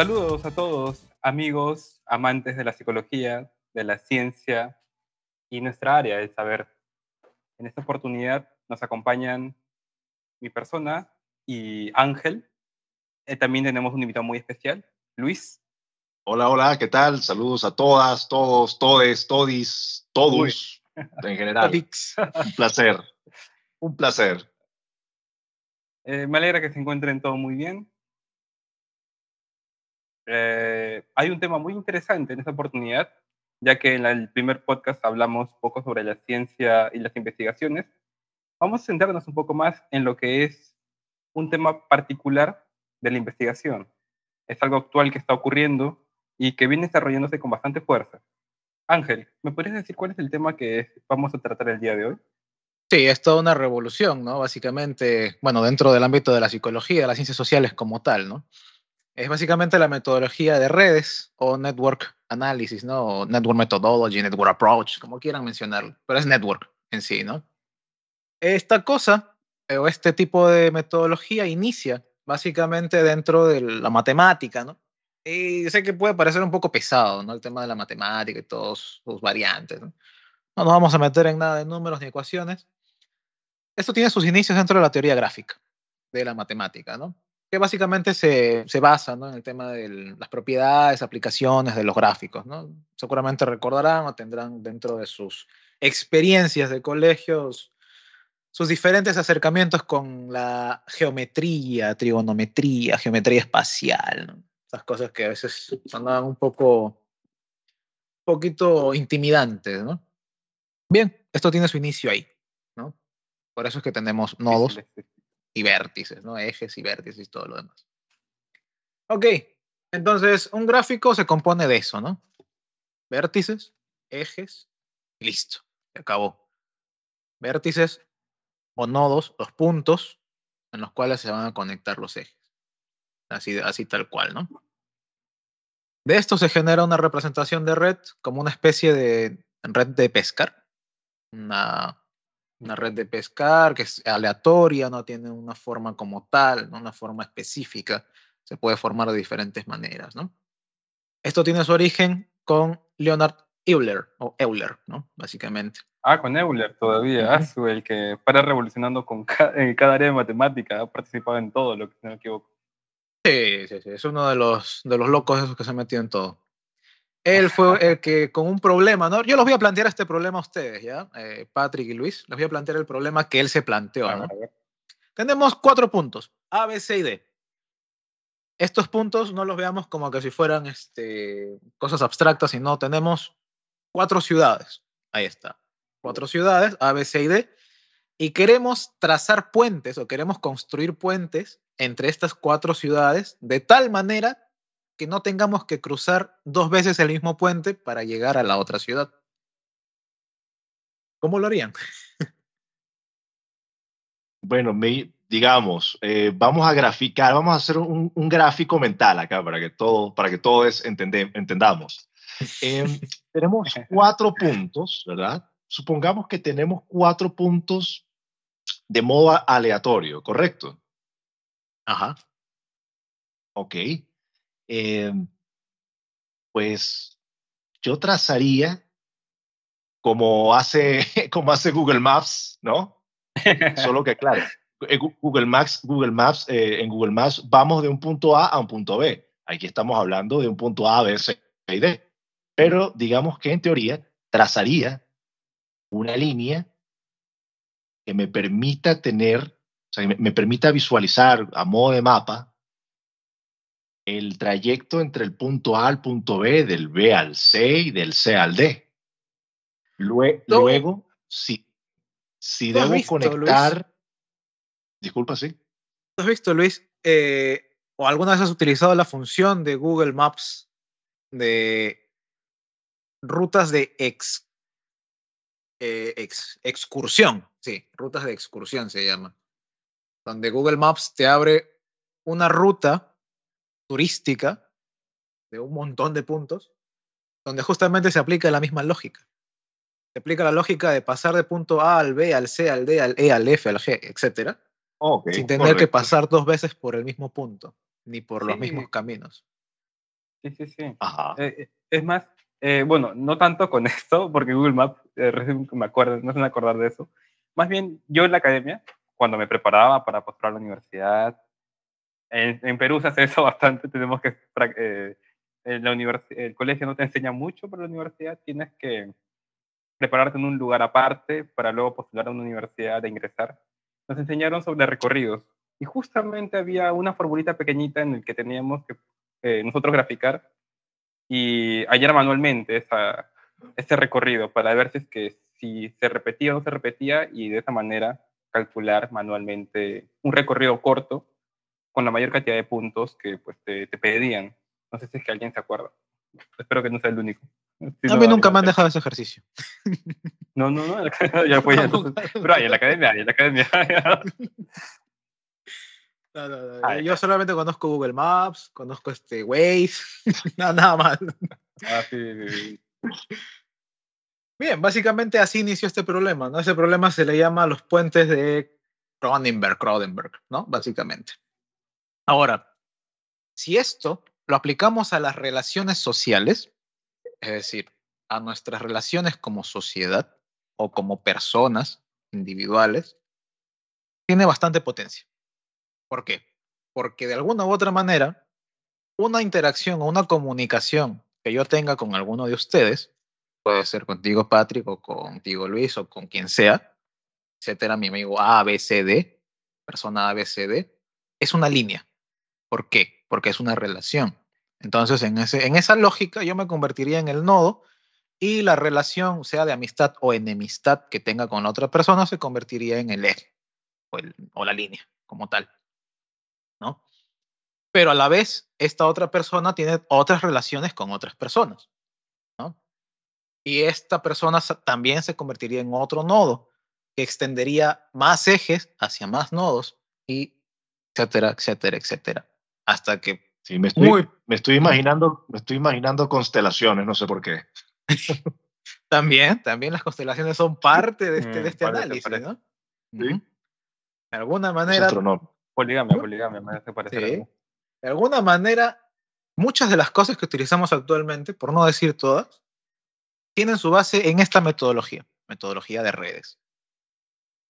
Saludos a todos, amigos, amantes de la psicología, de la ciencia y nuestra área del saber. En esta oportunidad nos acompañan mi persona y Ángel. Eh, también tenemos un invitado muy especial, Luis. Hola, hola, ¿qué tal? Saludos a todas, todos, todes, todis, todos, en general. un placer, un placer. Eh, me alegra que se encuentren todo muy bien. Eh, hay un tema muy interesante en esta oportunidad, ya que en el primer podcast hablamos poco sobre la ciencia y las investigaciones. Vamos a centrarnos un poco más en lo que es un tema particular de la investigación. Es algo actual que está ocurriendo y que viene desarrollándose con bastante fuerza. Ángel, ¿me podrías decir cuál es el tema que vamos a tratar el día de hoy? Sí, es toda una revolución, ¿no? Básicamente, bueno, dentro del ámbito de la psicología, de las ciencias sociales como tal, ¿no? Es básicamente la metodología de redes o network analysis, ¿no? O network methodology, network approach, como quieran mencionarlo, pero es network en sí, ¿no? Esta cosa eh, o este tipo de metodología inicia básicamente dentro de la matemática, ¿no? Y sé que puede parecer un poco pesado, ¿no? El tema de la matemática y todos sus variantes, ¿no? No nos vamos a meter en nada de números ni ecuaciones, esto tiene sus inicios dentro de la teoría gráfica de la matemática, ¿no? Que básicamente se, se basa ¿no? en el tema de las propiedades, aplicaciones de los gráficos. ¿no? Seguramente recordarán o tendrán dentro de sus experiencias de colegios sus diferentes acercamientos con la geometría, trigonometría, geometría espacial, ¿no? esas cosas que a veces sonaban un poco, poquito intimidantes, ¿no? Bien, esto tiene su inicio ahí, ¿no? Por eso es que tenemos nodos y vértices, ¿no? Ejes y vértices y todo lo demás. Ok, entonces un gráfico se compone de eso, ¿no? Vértices, ejes, listo, se acabó. Vértices o nodos, los puntos en los cuales se van a conectar los ejes. Así, así tal cual, ¿no? De esto se genera una representación de red como una especie de red de pescar, una una red de pescar que es aleatoria, no tiene una forma como tal, ¿no? una forma específica, se puede formar de diferentes maneras, ¿no? Esto tiene su origen con Leonard Euler, o Euler, ¿no? Básicamente. Ah, con Euler todavía, uh el que para revolucionando con en cada área de matemática, ha participado en todo, lo que no me equivoco. Sí, sí, sí, es uno de los, de los locos esos que se ha metido en todo. Él fue el que con un problema, ¿no? Yo los voy a plantear este problema a ustedes, ¿ya? Eh, Patrick y Luis, les voy a plantear el problema que él se planteó, ¿no? Tenemos cuatro puntos, A, B, C y D. Estos puntos no los veamos como que si fueran este, cosas abstractas, sino tenemos cuatro ciudades. Ahí está. Cuatro ciudades, A, B, C y D. Y queremos trazar puentes o queremos construir puentes entre estas cuatro ciudades de tal manera que no tengamos que cruzar dos veces el mismo puente para llegar a la otra ciudad. ¿Cómo lo harían? Bueno, me, digamos, eh, vamos a graficar, vamos a hacer un, gráfico mental acá para que, todo, para que todos entendamos. Em, tenemos cuatro puntos, ¿verdad? Supongamos que tenemos cuatro puntos de modo aleatorio, ¿correcto? Ajá. Ok. Em, pues yo trazaría como hace, como hace Google Maps, ¿no? Solo que, claro, eh, Google Maps, Google Maps, eh, en Google Maps vamos de un punto A a un punto B. Aquí estamos hablando de un punto A, B, C y D. Pero digamos que en teoría trazaría una línea que me permita tener, o sea, me permita visualizar a modo de mapa el trayecto entre el punto A al punto B, del B al C y del C al D. Luego, si, si debo conectar... Disculpa, sí. ¿Has visto, Luis? Eh, ¿O alguna vez has utilizado la función de Google Maps de rutas de ex, eh, ex, excursión? Sí, rutas de excursión se llama. Donde Google Maps te abre una ruta turística de un montón de puntos, donde justamente se aplica la misma lógica. Se aplica la lógica de pasar de punto A al B, al C, al D, al E, al F, al G, etc. sin tener que pasar dos veces por el mismo punto, ni por los mismos caminos. Sí, sí, sí. Ajá. Eh, es más, eh, bueno, no tanto con esto, porque Google Maps, eh, recién me acuerdo, no se me acordar de eso. Más bien, yo en la academia, cuando me preparaba para postular a la universidad, en, en Perú se hace eso bastante, tenemos que, eh, la el colegio no te enseña mucho, pero la universidad tienes que prepararte en un lugar aparte para luego postular a una universidad e ingresar. Nos enseñaron sobre recorridos y justamente había una formulita pequeñita en el que teníamos que eh, nosotros graficar y hallar manualmente esa, ese recorrido para ver si es que si se repetía o no se repetía y de esa manera calcular manualmente un recorrido corto con la mayor cantidad de puntos que pues te, te pedían. No sé si es que alguien se acuerda. Espero que no sea el único. Si a no, mí nunca me han dejado ese ejercicio. No, no, no, ya fue. ya, entonces- pero hay en la academia, hay en la academia. No, no, no, Yo solamente conozco Google Maps, conozco este Waze, nada, nada más. Ah, sí, sí, sí. Bien, básicamente así inició este problema, ¿no? Ese problema se le llama los puentes de Cronenberg, Cronenberg, ¿no? Básicamente. Ahora, si esto lo aplicamos a las relaciones sociales, es decir, a nuestras relaciones como sociedad o como personas individuales, tiene bastante potencia. ¿Por qué? Porque de alguna u otra manera, una interacción o una comunicación que yo tenga con alguno de ustedes, puede ser contigo Patrick o contigo Luis o con quien sea, etcétera, mi amigo A, B, C, D, persona A, B, C, D, es una línea. ¿Por qué? Porque es una relación. Entonces, en, ese, en esa lógica, yo me convertiría en el nodo y la relación, sea de amistad o enemistad que tenga con otra persona, se convertiría en el eje o, la línea como tal. ¿no? Pero a la vez, esta otra persona tiene otras relaciones con otras personas. ¿no? Y esta persona también se convertiría en otro nodo que extendería más ejes hacia más nodos y etcétera, etcétera, etcétera. Hasta que Sí, me estoy, muy me estoy imaginando, me estoy imaginando constelaciones, no sé por qué. también, también las constelaciones son parte de este, Mm, de este parece, análisis, parece. ¿no? Sí. De alguna manera. Poligamia, poligamia, me hace parecer Sí. algo. de alguna manera, muchas de las cosas que utilizamos actualmente, por no decir todas, tienen su base en esta metodología, metodología de redes.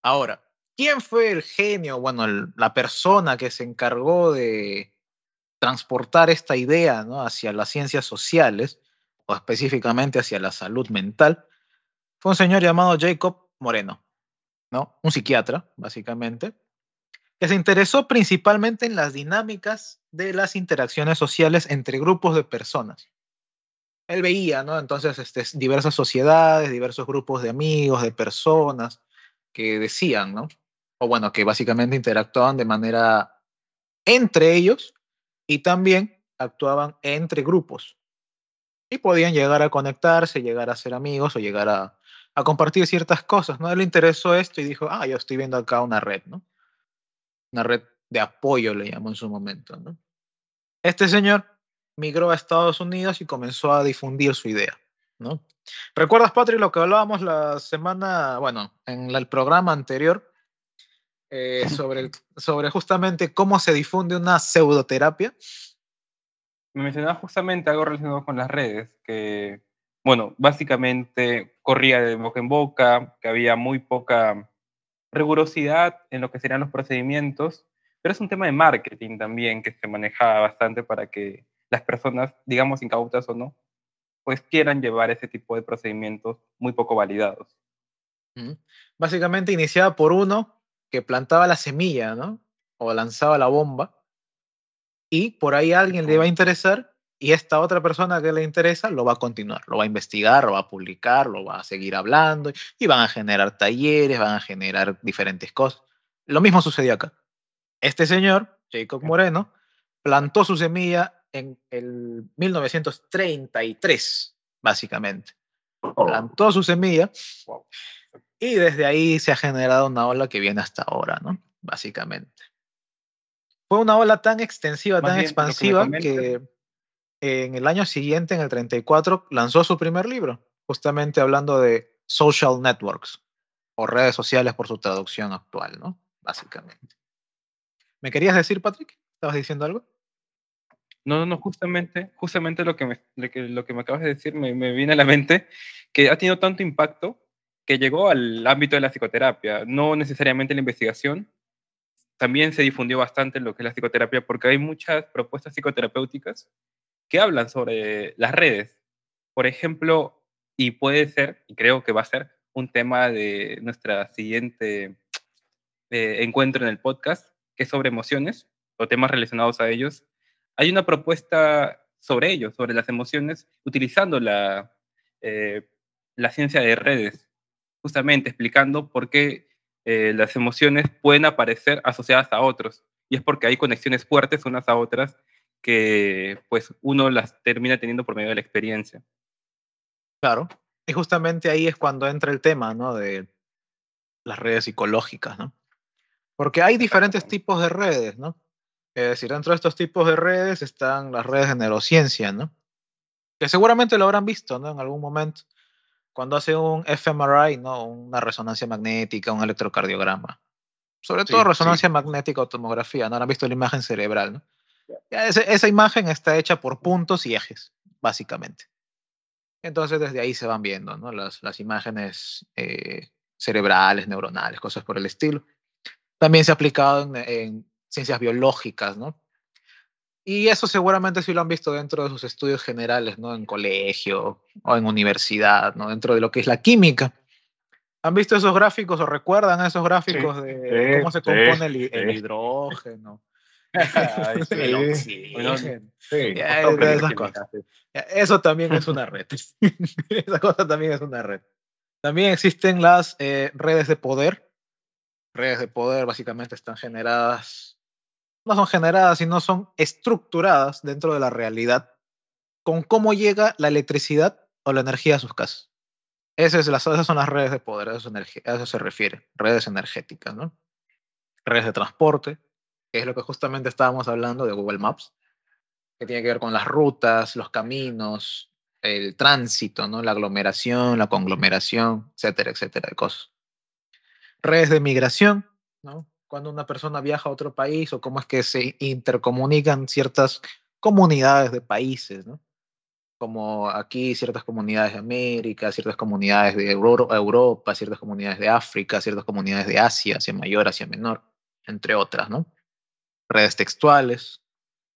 Ahora, ¿quién fue el genio, bueno, el- la persona que se encargó de transportar esta idea ¿no? hacia las ciencias sociales, o específicamente hacia la salud mental? Fue un señor llamado Jacob Moreno, ¿no? Un psiquiatra, básicamente, que se interesó principalmente en las dinámicas de las interacciones sociales entre grupos de personas. Él veía, ¿no? Entonces, este, diversas sociedades, diversos grupos de amigos, de personas que decían, ¿no? O bueno, que básicamente interactuaban de manera entre ellos y también actuaban entre grupos. Y podían llegar a conectarse, llegar a ser amigos o llegar a, compartir ciertas cosas, ¿no? Él interesó esto y dijo, ah, yo estoy viendo acá una red, ¿no? Una red de apoyo, le llamó en su momento, ¿no? Este señor migró a Estados Unidos y comenzó a difundir su idea, ¿no? ¿Recuerdas, Patrick, lo que hablábamos la semana, bueno, en el programa anterior, eh, sobre, el- sobre justamente cómo se difunde una pseudoterapia? Me mencionaba justamente algo relacionado con las redes, que, bueno, básicamente corría de boca en boca, que había muy poca rigurosidad en lo que serían los procedimientos, pero es un tema de marketing también que se manejaba bastante para que las personas, digamos incautas o no, pues quieran llevar ese tipo de procedimientos muy poco validados. Básicamente iniciaba por uno que plantaba la semilla, ¿no? O lanzaba la bomba. Y por ahí a alguien le va a interesar y esta otra persona que le interesa lo va a continuar, lo va a investigar, lo va a publicar, lo va a seguir hablando y van a generar talleres, van a generar diferentes cosas. Lo mismo sucedió acá. Este señor, Jacob Moreno, plantó su semilla en el 1933, básicamente. Plantó su semilla. Y desde ahí se ha generado una ola que viene hasta ahora, ¿no? Básicamente. Fue una ola tan extensiva, Más tan bien, que expansiva que en el año siguiente, en el 34, lanzó su primer libro, justamente hablando de social networks o redes sociales por su traducción actual, ¿no? Básicamente. ¿Me querías decir, Patrick? ¿Estabas diciendo algo? No, no, no, justamente, justamente lo que me, lo que, me acabas de decir me, me viene a la mente, que ha tenido tanto impacto que llegó al ámbito de la psicoterapia, no necesariamente la investigación, también se difundió bastante lo que es la psicoterapia porque hay muchas propuestas psicoterapéuticas que hablan sobre las redes. Por ejemplo, y puede ser, y creo que va a ser, un tema de nuestra siguiente eh, encuentro en el podcast, que es sobre emociones o temas relacionados a ellos. Hay una propuesta sobre ellos, sobre las emociones, utilizando la, eh, la ciencia de redes, justamente explicando por qué eh, las emociones pueden aparecer asociadas a otros. Y es porque hay conexiones fuertes unas a otras que pues uno las termina teniendo por medio de la experiencia. Claro. Y justamente ahí es cuando entra el tema, ¿no? De las redes psicológicas, ¿no? Porque hay diferentes tipos de redes, ¿no? Es decir, dentro de estos tipos de redes están las redes de neurociencia, ¿no? Que seguramente lo habrán visto, ¿no? En algún momento cuando hace un fMRI, ¿no? una resonancia magnética, un electrocardiograma. Sobre todo resonancia magnética o tomografía, ¿no? Han visto la imagen cerebral, ¿no? esa imagen está hecha por puntos y ejes, básicamente. Entonces desde ahí se van viendo ¿no? las, las imágenes eh, cerebrales, neuronales, cosas por el estilo. También se ha aplicado en, en ciencias biológicas, ¿no? Y eso seguramente sí lo han visto dentro de sus estudios generales, ¿no? En colegio o en universidad, ¿no? Dentro de lo que es la química. ¿Han visto esos gráficos o recuerdan esos gráficos de cómo se compone el, hidrógeno? el oxígeno. Eso también es una red. Esa cosa también es una red. También existen las eh, redes de poder. Redes de poder básicamente están generadas no son generadas, sino son estructuradas dentro de la realidad con cómo llega la electricidad o la energía a sus casas. Esas, son las redes de poder, a eso, a eso se refiere, redes energéticas, ¿no? Redes de transporte, que es lo que justamente estábamos hablando de Google Maps, que tiene que ver con las rutas, los caminos, el tránsito, ¿no? La aglomeración, la conglomeración, etcétera, etcétera, de cosas. Redes de migración, ¿no? Cuando una persona viaja a otro país o cómo es que se intercomunican ciertas comunidades de países, ¿no? Como aquí ciertas comunidades de América, ciertas comunidades de Europa, ciertas comunidades de África, ciertas comunidades de Asia, hacia mayor, hacia menor, entre otras, ¿no? Redes textuales,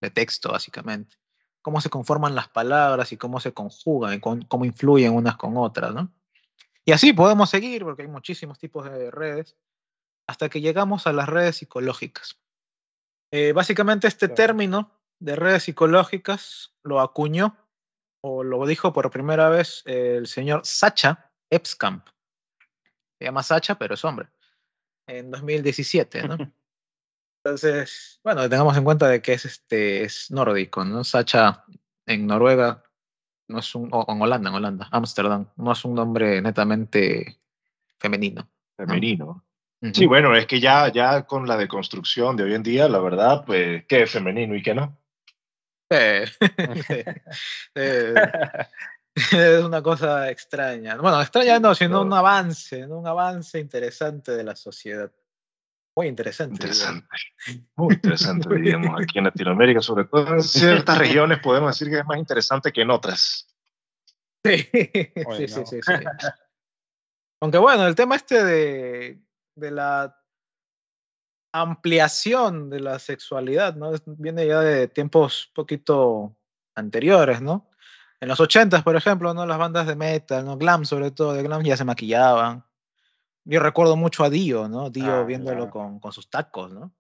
de texto básicamente. Cómo se conforman las palabras y cómo se conjugan y cómo influyen unas con otras, ¿no? Y así podemos seguir porque hay muchísimos tipos de redes hasta que llegamos a las redes psicológicas. Eh, básicamente este término de redes psicológicas lo acuñó o lo dijo por primera vez el señor Sacha Epskamp. Se llama Sacha, pero es hombre. En 2017, ¿no? Entonces, bueno, tengamos en cuenta de que es, este, es nórdico, ¿no? Sacha en Noruega no es un, o en Holanda, en Holanda, Ámsterdam, no es un nombre netamente femenino. Femenino. Sí, bueno, es que ya, ya con la deconstrucción de hoy en día, la verdad, pues, ¿qué es femenino y qué no? es una cosa extraña. Bueno, extraña no, sino un avance, un avance interesante de la sociedad. Muy interesante. Interesante. Muy interesante, diríamos, aquí en Latinoamérica, sobre todo en ciertas regiones podemos decir que es más interesante que en otras. Sí, sí, sí, sí, sí. Aunque bueno, el tema este de de la ampliación de la sexualidad, ¿no? Viene ya de tiempos poquito anteriores, ¿no? En los 80 por ejemplo, ¿no? Las bandas de metal, ¿no? Glam, sobre todo, de glam ya se maquillaban. Yo recuerdo mucho a Dio, ¿no? Dio ah, viéndolo con, con, sus tacos, ¿no?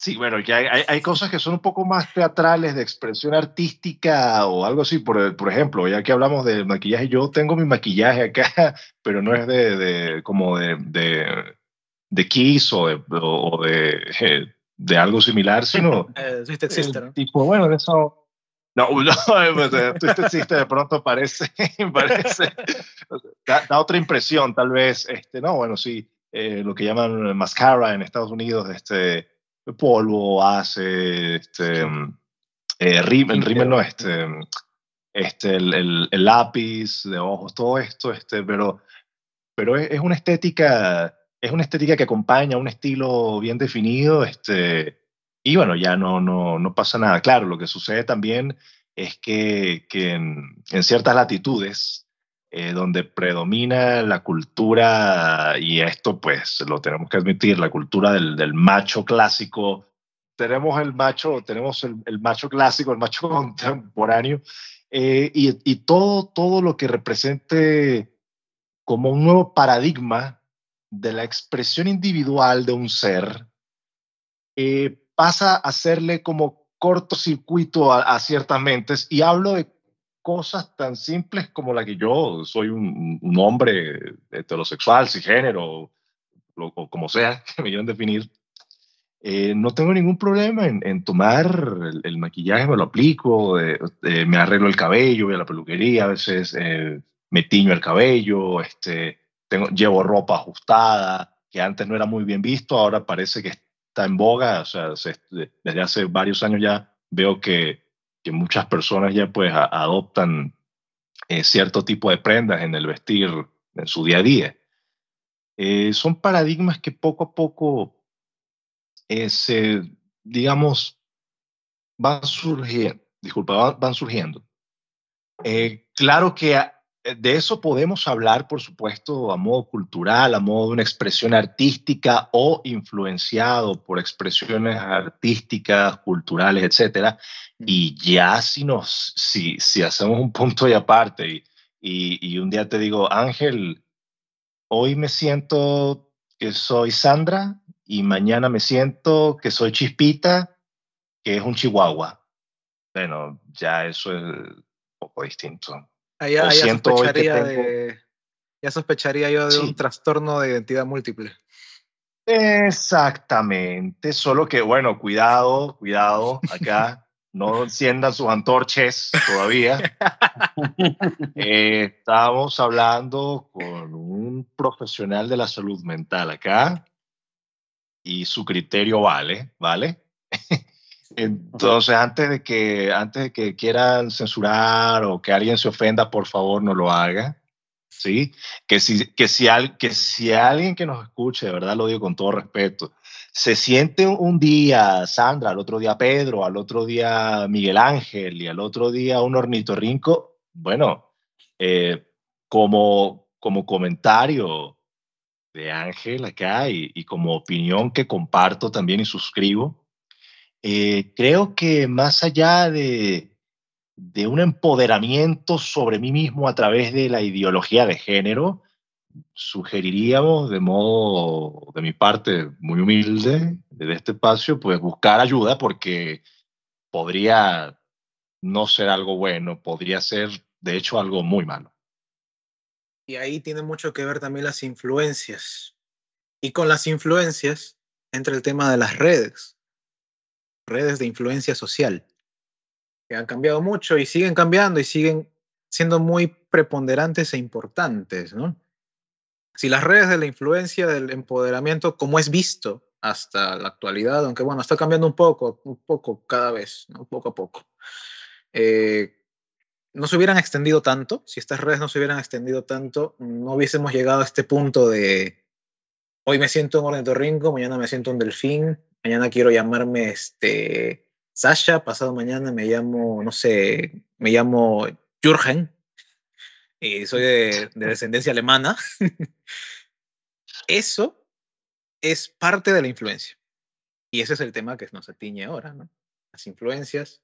Sí, bueno, ya hay, hay, cosas que son un poco más teatrales, de expresión artística o algo así. Por, por ejemplo, ya que hablamos de maquillaje, yo tengo mi maquillaje acá, pero no es de, de como de, de, de Kiss o de, o de, de algo similar, sino... eh, existe, ¿no? Tipo, bueno, de eso... No, no, pues, existe de pronto parece, parece da, da, otra impresión, tal vez, este, no, bueno, sí, eh, lo que llaman mascara en Estados Unidos, este, polvo, hace, este, eh, rímel, no, este, este, el, el, lápiz de ojos, todo esto, este, pero, pero es, una estética, es una estética que acompaña un estilo bien definido, este, y bueno, ya no, no, no pasa nada. Claro, lo que sucede también es que, que en, ciertas latitudes, eh, donde predomina la cultura, y esto pues lo tenemos que admitir, la cultura del, del macho clásico, tenemos el macho, tenemos el, el macho clásico, el macho contemporáneo, eh, y, y, todo, todo lo que represente como un nuevo paradigma de la expresión individual de un ser, eh, pasa a hacerle como cortocircuito a, a, ciertas mentes. Y hablo de cosas tan simples como la que yo soy un, un hombre heterosexual, cisgénero, o, como sea que me quieran definir, eh, no tengo ningún problema en, en tomar el, el, maquillaje, me lo aplico, eh, eh, me arreglo el cabello, voy a la peluquería, a veces eh, me tiño el cabello, este, tengo, llevo ropa ajustada, que antes no era muy bien visto, ahora parece que está en boga, o sea, se, desde hace varios años ya veo que, que muchas personas ya pues adoptan eh, cierto tipo de prendas en el vestir en su día a día. Eh, son paradigmas que poco a poco eh, se, digamos, van surgiendo, disculpa, van, surgiendo. claro que de eso podemos hablar, por supuesto, a modo cultural, a modo de una expresión artística o influenciado por expresiones artísticas, culturales, etcétera. Y ya si nos, si, si hacemos un punto y aparte y, y, y un día te digo, Ángel, hoy me siento que soy Sandra y mañana me siento que soy Chispita, que es un chihuahua. Bueno, ya eso es un poco distinto. Sospecharía de, ya sospecharía yo de sí. un trastorno de identidad múltiple. Exactamente, solo que bueno, cuidado, cuidado, acá no enciendan sus antorches todavía. eh, estamos hablando con un profesional de la salud mental acá y su criterio vale, ¿vale? Entonces, antes de que antes de que quieran censurar o que alguien se ofenda, por favor, no lo haga. ¿Sí? Que si, que si, al, que si alguien que nos escuche, de verdad lo digo con todo respeto, se siente un día Sandra, al otro día Pedro, al otro día Miguel Ángel y al otro día un ornitorrinco, bueno, eh, como, como comentario de Ángel acá y, y como opinión que comparto también y suscribo, eh, creo que más allá de, de, un empoderamiento sobre mí mismo a través de la ideología de género, sugeriríamos de modo, de mi parte, muy humilde, desde este espacio, pues buscar ayuda porque podría no ser algo bueno, podría ser, de hecho, algo muy malo. Y ahí tiene mucho que ver también las influencias. Y con las influencias entre el tema de las redes redes de influencia social, que han cambiado mucho y siguen cambiando y siguen siendo muy preponderantes e importantes, ¿no? Si las redes de la influencia, del empoderamiento, como es visto hasta la actualidad, aunque bueno, está cambiando un poco, un poco cada vez, ¿no? poco a poco, eh, no se hubieran extendido tanto, si estas redes no se hubieran extendido tanto, no hubiésemos llegado a este punto de hoy me siento un ornitorrinco, mañana me siento un delfín, mañana quiero llamarme este, Sasha, pasado mañana me llamo, no sé, me llamo Jürgen, y soy de, de descendencia alemana. Eso es parte de la influencia. Y ese es el tema que nos atiñe ahora, ¿no? Las influencias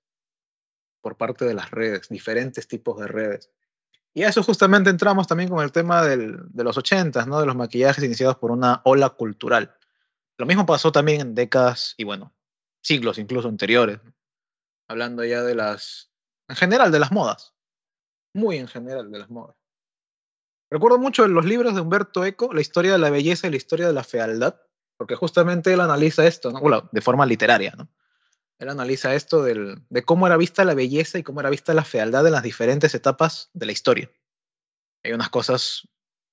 por parte de las redes, diferentes tipos de redes. Y a eso justamente entramos también con el tema del, de los ochentas, ¿no? De los maquillajes iniciados por una ola cultural. Lo mismo pasó también en décadas y bueno, siglos incluso anteriores, hablando ya de las, en general, de las modas, muy en general de las modas. Recuerdo mucho en los libros de Humberto Eco la historia de la belleza y la historia de la fealdad, porque justamente él analiza esto, de forma literaria, ¿no? Él analiza esto del, de cómo era vista la belleza y cómo era vista la fealdad en las diferentes etapas de la historia. Hay unas cosas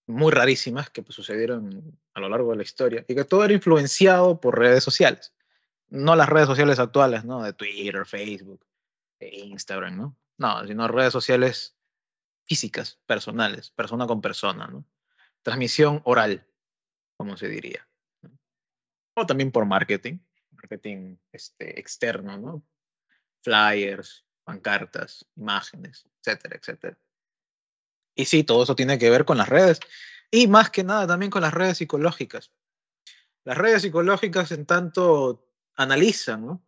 muy rarísimas que pues, sucedieron a lo largo de la historia y que todo era influenciado por redes sociales. No las redes sociales actuales, ¿no? De Twitter, Facebook, e Instagram, ¿no? No, sino redes sociales físicas, personales, persona con persona, ¿no? Transmisión oral, como se diría. O también por marketing, marketing este, externo, ¿no? Flyers, pancartas, imágenes, etcétera, etcétera. Y sí, todo eso tiene que ver con las redes y más que nada también con las redes psicológicas. Las redes psicológicas en tanto analizan, ¿no?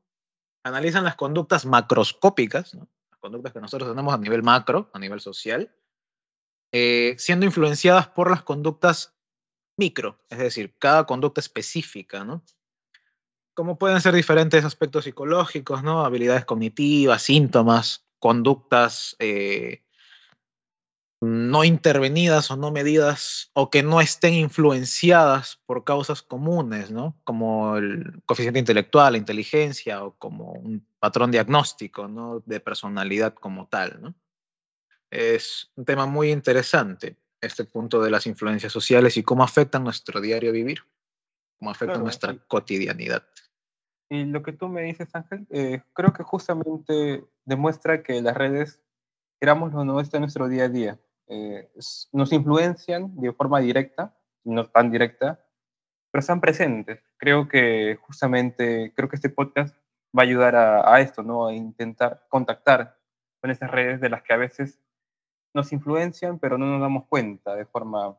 Analizan las conductas macroscópicas, ¿no? las conductas que nosotros tenemos a nivel macro, a nivel social, eh, siendo influenciadas por las conductas micro, es decir, cada conducta específica, ¿no? Como pueden ser diferentes aspectos psicológicos, ¿no? Habilidades cognitivas, síntomas, conductas eh, no intervenidas o no medidas o que no estén influenciadas por causas comunes, ¿no? Como el coeficiente intelectual, la inteligencia o como un patrón diagnóstico, ¿no? De personalidad como tal, ¿no? Es un tema muy interesante este punto de las influencias sociales y cómo afectan nuestro diario vivir, cómo afectan nuestra cotidianidad. Y lo que tú me dices, Ángel, eh, creo que justamente demuestra que las redes, éramos lo nuestro en nuestro día a día, eh, nos influencian de forma directa, no tan directa, pero están presentes. Creo que justamente, creo que este podcast va a ayudar a, a esto, ¿no? A intentar contactar con esas redes de las que a veces nos influencian, pero no nos damos cuenta de forma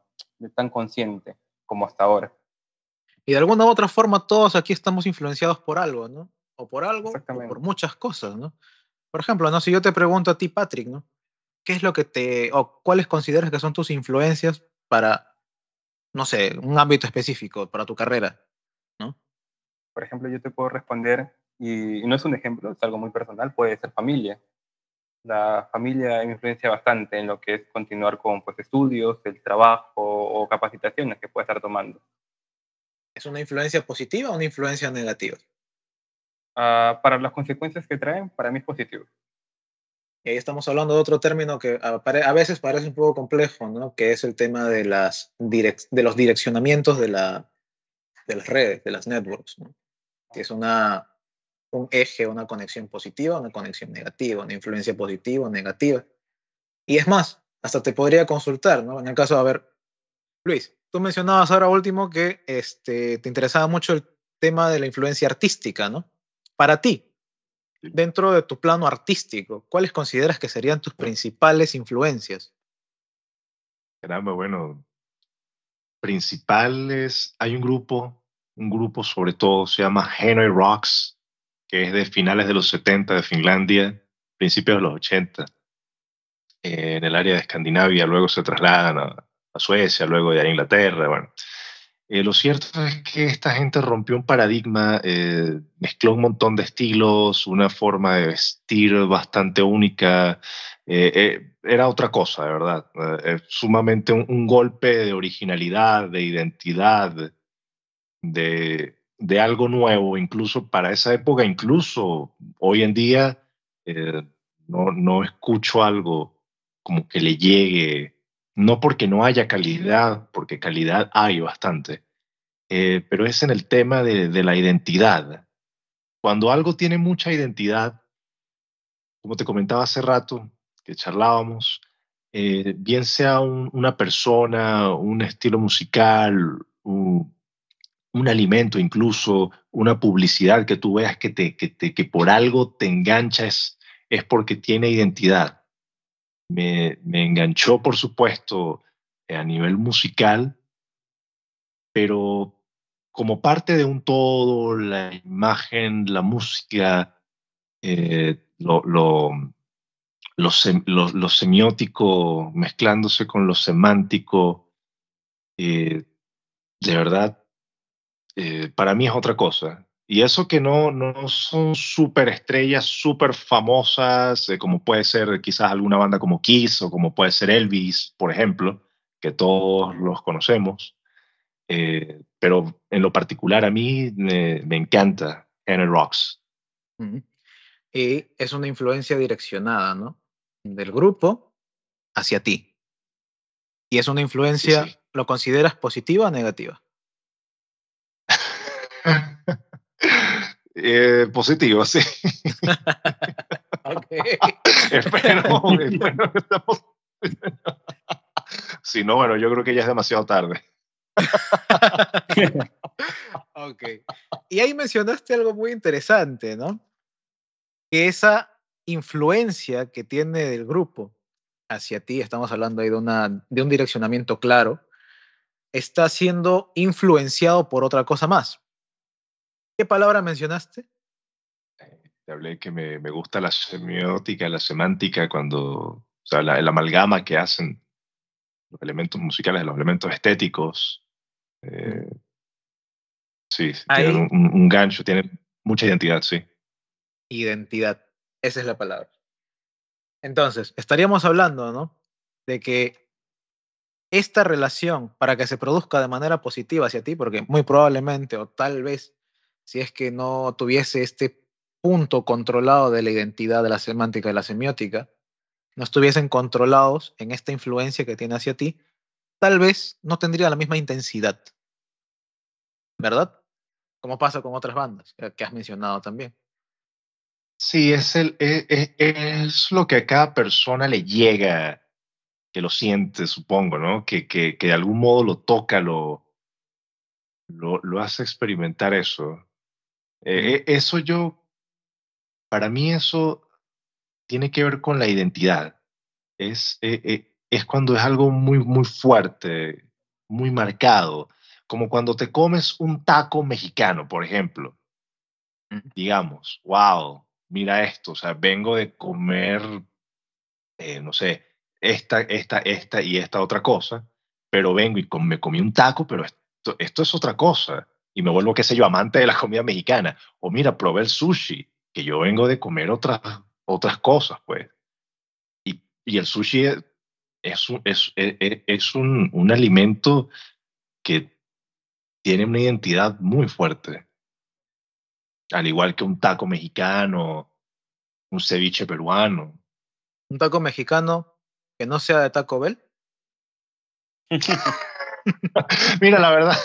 tan consciente como hasta ahora. Y de alguna u otra forma todos aquí estamos influenciados por algo, ¿no? O por algo, o por muchas cosas, ¿no? Por ejemplo, ¿no? Si yo te pregunto a ti, Patrick, ¿no? ¿Qué es lo que te, o cuáles consideras que son tus influencias para, no sé, un ámbito específico, para tu carrera, ¿no? Por ejemplo, yo te puedo responder, y no es un ejemplo, es algo muy personal, puede ser familia la familia me influencia bastante en lo que es continuar con pues, estudios, el trabajo o capacitaciones que pueda estar tomando. ¿Es una influencia positiva o una influencia negativa? Uh, para las consecuencias que traen, para mí es positivo. Y ahí estamos hablando de otro término que a, veces parece un poco complejo, ¿no? que es el tema de, los direccionamientos de, la, de las redes, de las networks, que es una un eje, una conexión positiva, una conexión negativa, una influencia positiva o negativa. Y es más, hasta te podría consultar. En el caso, a ver, Luis, tú mencionabas ahora último que este, te interesaba mucho el tema de la influencia artística, ¿no? Para ti, dentro de tu plano artístico, ¿cuáles consideras que serían tus principales influencias? Caramba, bueno, principales, hay un grupo, un grupo sobre todo, se llama Henry Rocks, que es de finales de los 70 de Finlandia, principios de los 80, eh, en el área de Escandinavia, luego se trasladan a, Suecia, luego a Inglaterra, bueno. Eh, lo cierto es que esta gente rompió un paradigma, eh, mezcló un montón de estilos, una forma de vestir bastante única, era otra cosa, de verdad, sumamente un, golpe de originalidad, de identidad, de, de algo nuevo, incluso para esa época, incluso hoy en día, eh, no, no escucho algo como que le llegue, no porque no haya calidad, porque calidad hay bastante, eh, pero es en el tema de, de, la identidad. Cuando algo tiene mucha identidad, como te comentaba hace rato, que charlábamos, eh, bien sea una persona, un estilo musical, un, un alimento, incluso una publicidad que tú veas que, te, que, te, que por algo te enganchas es porque tiene identidad. Me, enganchó, por supuesto, a nivel musical, pero como parte de un todo, la imagen, la música, eh, lo, semiótico mezclándose con lo semántico, eh, de verdad eh, para mí es otra cosa. Y eso que no, no son súper estrellas, súper famosas, eh, como puede ser quizás alguna banda como Kiss o como puede ser Elvis, por ejemplo, que todos los conocemos. Eh, pero en lo particular a mí me, me encanta Henry Rocks. Y es una influencia direccionada, ¿no? Del grupo hacia ti. Y es una influencia, ¿lo consideras positiva o negativa? Eh, positivo, sí. espero, Si no, bueno, yo creo que ya es demasiado tarde. Ok. Y ahí mencionaste algo muy interesante, ¿no? Que esa influencia que tiene del grupo hacia ti, estamos hablando ahí de, una, de un direccionamiento claro, está siendo influenciado por otra cosa más. ¿Qué palabra mencionaste? Te hablé que me, me gusta la semiótica, la semántica, cuando, o sea, la, el amalgama que hacen los elementos musicales, los elementos estéticos. Eh, sí, tienen un, un, gancho, tienen mucha identidad, sí. Identidad, esa es la palabra. Entonces, estaríamos hablando, ¿no? De que esta relación, para que se produzca de manera positiva hacia ti, porque muy probablemente o tal vez, si es que no tuviese este punto controlado de la identidad de la semántica y la semiótica, no estuviesen controlados en esta influencia que tiene hacia ti, tal vez no tendría la misma intensidad. ¿Verdad? Como pasa con otras bandas que has mencionado también. Sí, es, el, es, e, es, lo que a cada persona le llega, que lo siente, supongo, ¿no? Que, que, que de algún modo lo toca, lo, lo, lo hace experimentar eso. Eh, eso yo, para mí eso tiene que ver con la identidad. Es, eh, eh, es cuando es algo muy, muy fuerte, muy marcado, como cuando te comes un taco mexicano, por ejemplo. Digamos, wow, mira esto, o sea, vengo de comer, no sé, esta, esta, esta y esta otra cosa, pero vengo y me comí un taco, pero esto, esto es otra cosa. Y me vuelvo, qué sé yo, amante de la comida mexicana. O mira, probé el sushi, que yo vengo de comer otras, otras cosas, pues. Y, y el sushi es, un, es, es, e, es un, un alimento que tiene una identidad muy fuerte al igual que un taco mexicano, un ceviche peruano. ¿Un taco mexicano que no sea de Taco Bell? Mira, la verdad,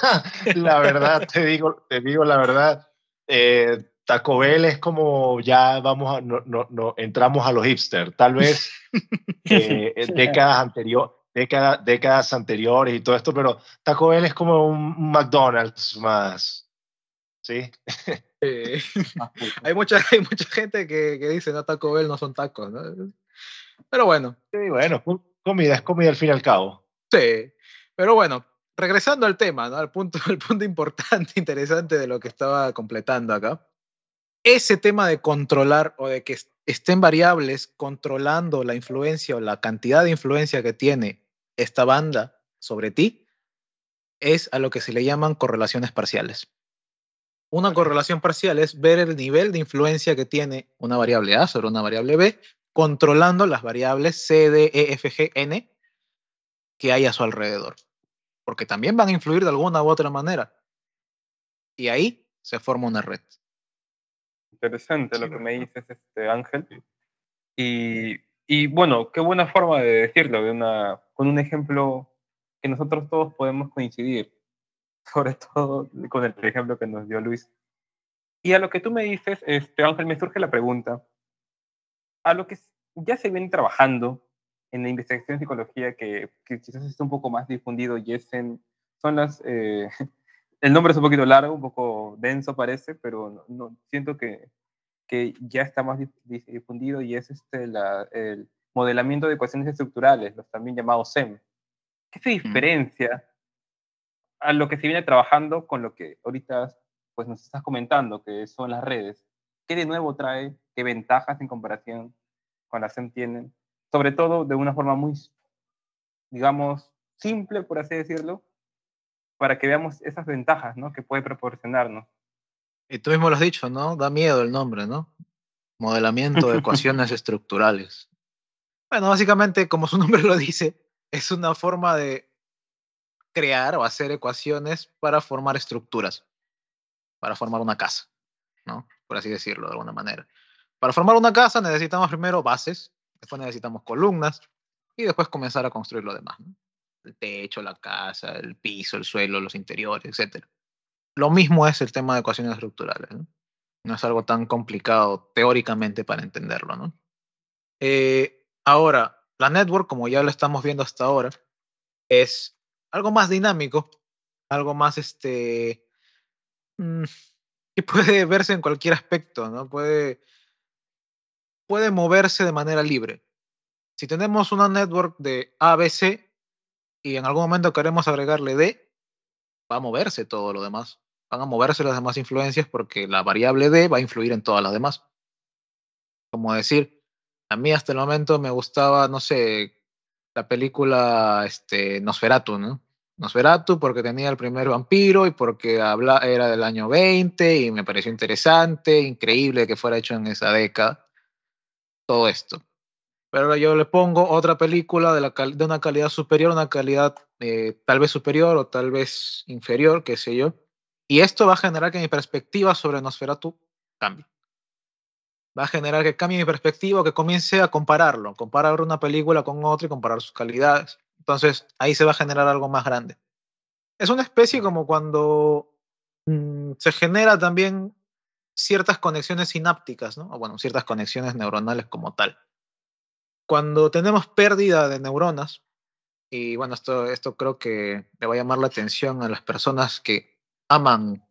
la verdad, te digo, te digo la verdad, eh, Taco Bell es como ya vamos a, no, no, no entramos a los hipsters, tal vez eh, décadas anteriores, décadas, décadas anteriores y todo esto, pero Taco Bell es como un McDonald's más, ¿sí? Eh, hay, mucha, hay mucha gente que, que, dice, no, Taco Bell no son tacos, ¿no? Pero bueno. Sí, bueno, comida es comida al fin y al cabo. Sí, pero bueno, regresando al tema, ¿no? Al punto, al punto importante, interesante de lo que estaba completando acá. Ese tema de controlar o de que estén variables controlando la influencia o la cantidad de influencia que tiene esta banda sobre ti, es a lo que se le llaman correlaciones parciales. Una correlación parcial es ver el nivel de influencia que tiene una variable A sobre una variable B, controlando las variables C, D, E, F, G, N que hay a su alrededor. Porque también van a influir de alguna u otra manera. Y ahí se forma una red. Interesante lo que me dices, este Ángel. Y, y bueno, qué buena forma de decirlo, de una, con un ejemplo que nosotros todos podemos coincidir sobre todo con el ejemplo que nos dio Luis. Y a lo que tú me dices, este, Ángel, me surge la pregunta, a lo que ya se viene trabajando en la investigación de psicología, que, que quizás está un poco más difundido y es en, son las, eh, el nombre es un poquito largo, un poco denso parece, pero no, siento que, que ya está más difundido y es este, la, el modelamiento de ecuaciones estructurales, los también llamados SEM. ¿Qué se diferencia a lo que se viene trabajando con lo que ahorita pues, nos estás comentando, que son las redes. ¿Qué de nuevo trae? ¿Qué ventajas en comparación con las SEM tienen? Sobre todo de una forma muy, digamos, simple, por así decirlo, para que veamos esas ventajas ¿no? que puede proporcionarnos. Y tú mismo lo has dicho, ¿no? Da miedo el nombre, ¿no? Modelamiento de ecuaciones estructurales. Bueno, básicamente, como su nombre lo dice, es una forma de crear o hacer ecuaciones para formar estructuras, para formar una casa, ¿no? Por así decirlo de alguna manera. Para formar una casa necesitamos primero bases, después necesitamos columnas y después comenzar a construir lo demás. ¿no? El techo, la casa, el piso, el suelo, los interiores, etc. Lo mismo es el tema de ecuaciones estructurales. ¿no? no es algo tan complicado teóricamente para entenderlo. ¿no? Eh, ahora, la network, como ya lo estamos viendo hasta ahora, es algo más dinámico, algo más, este, mm, y puede verse en cualquier aspecto, ¿no? Puede, puede moverse de manera libre. Si tenemos una network de ABC y en algún momento queremos agregarle D, va a moverse todo lo demás. Van a moverse las demás influencias porque la variable D va a influir en todas las demás. Como decir, a mí hasta el momento me gustaba, no sé, la película este, Nosferatu, ¿no? Nosferatu porque tenía el primer vampiro y porque habla, era del año 20 y me pareció interesante, increíble que fuera hecho en esa década. Todo esto. Pero yo le pongo otra película de, la de una calidad superior, una calidad eh, tal vez superior o tal vez inferior, qué sé yo. Y esto va a generar que mi perspectiva sobre Nosferatu cambie. Va a generar que cambie mi perspectiva, que comience a compararlo, comparar una película con otra y comparar sus calidades. Entonces ahí se va a generar algo más grande. Es una especie como cuando mm, se genera también ciertas conexiones sinápticas, ¿no? O bueno, ciertas conexiones neuronales como tal. Cuando tenemos pérdida de neuronas, y bueno, esto, esto creo que le va a llamar la atención a las personas que aman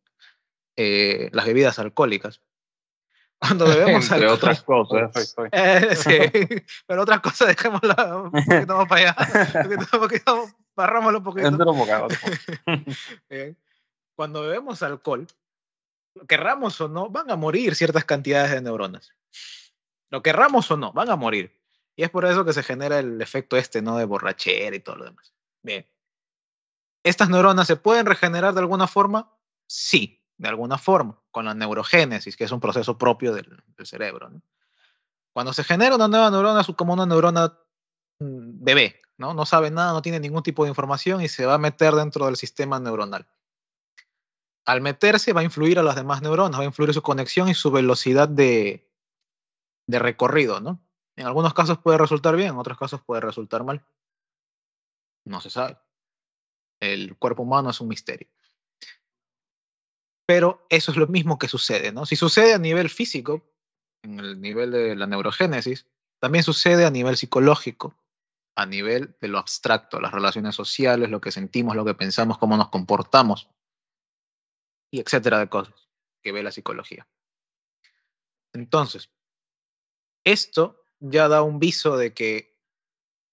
eh, las bebidas alcohólicas. Cuando bebemos Entre otras cosas. eh, sí, pero otras cosas dejémosla un poquito más para allá. Un poquito, barrámoslo un poquito. Dentro un bocado. Bien. Cuando bebemos alcohol, querramos o no, van a morir ciertas cantidades de neuronas. Lo querramos o no, van a morir. Y es por eso que se genera el efecto este, ¿no? De borrachera y todo lo demás. Bien. ¿Estas neuronas se pueden regenerar de alguna forma? Sí, de alguna forma, con la neurogénesis, que es un proceso propio del, cerebro. Cuando se genera una nueva neurona, es como una neurona mm, bebé, ¿no? No sabe nada, no tiene ningún tipo de información y se va a meter dentro del sistema neuronal. Al meterse va a influir a las demás neuronas, va a influir su conexión y su velocidad de, recorrido, ¿no? En algunos casos puede resultar bien, en otros casos puede resultar mal. No se sabe. El cuerpo humano es un misterio. Pero eso es lo mismo que sucede, ¿no? Si sucede a nivel físico, en el nivel de la neurogénesis, también sucede a nivel psicológico, a nivel de lo abstracto, las relaciones sociales, lo que sentimos, lo que pensamos, cómo nos comportamos, y etcétera de cosas que ve la psicología. Entonces, esto ya da un viso de que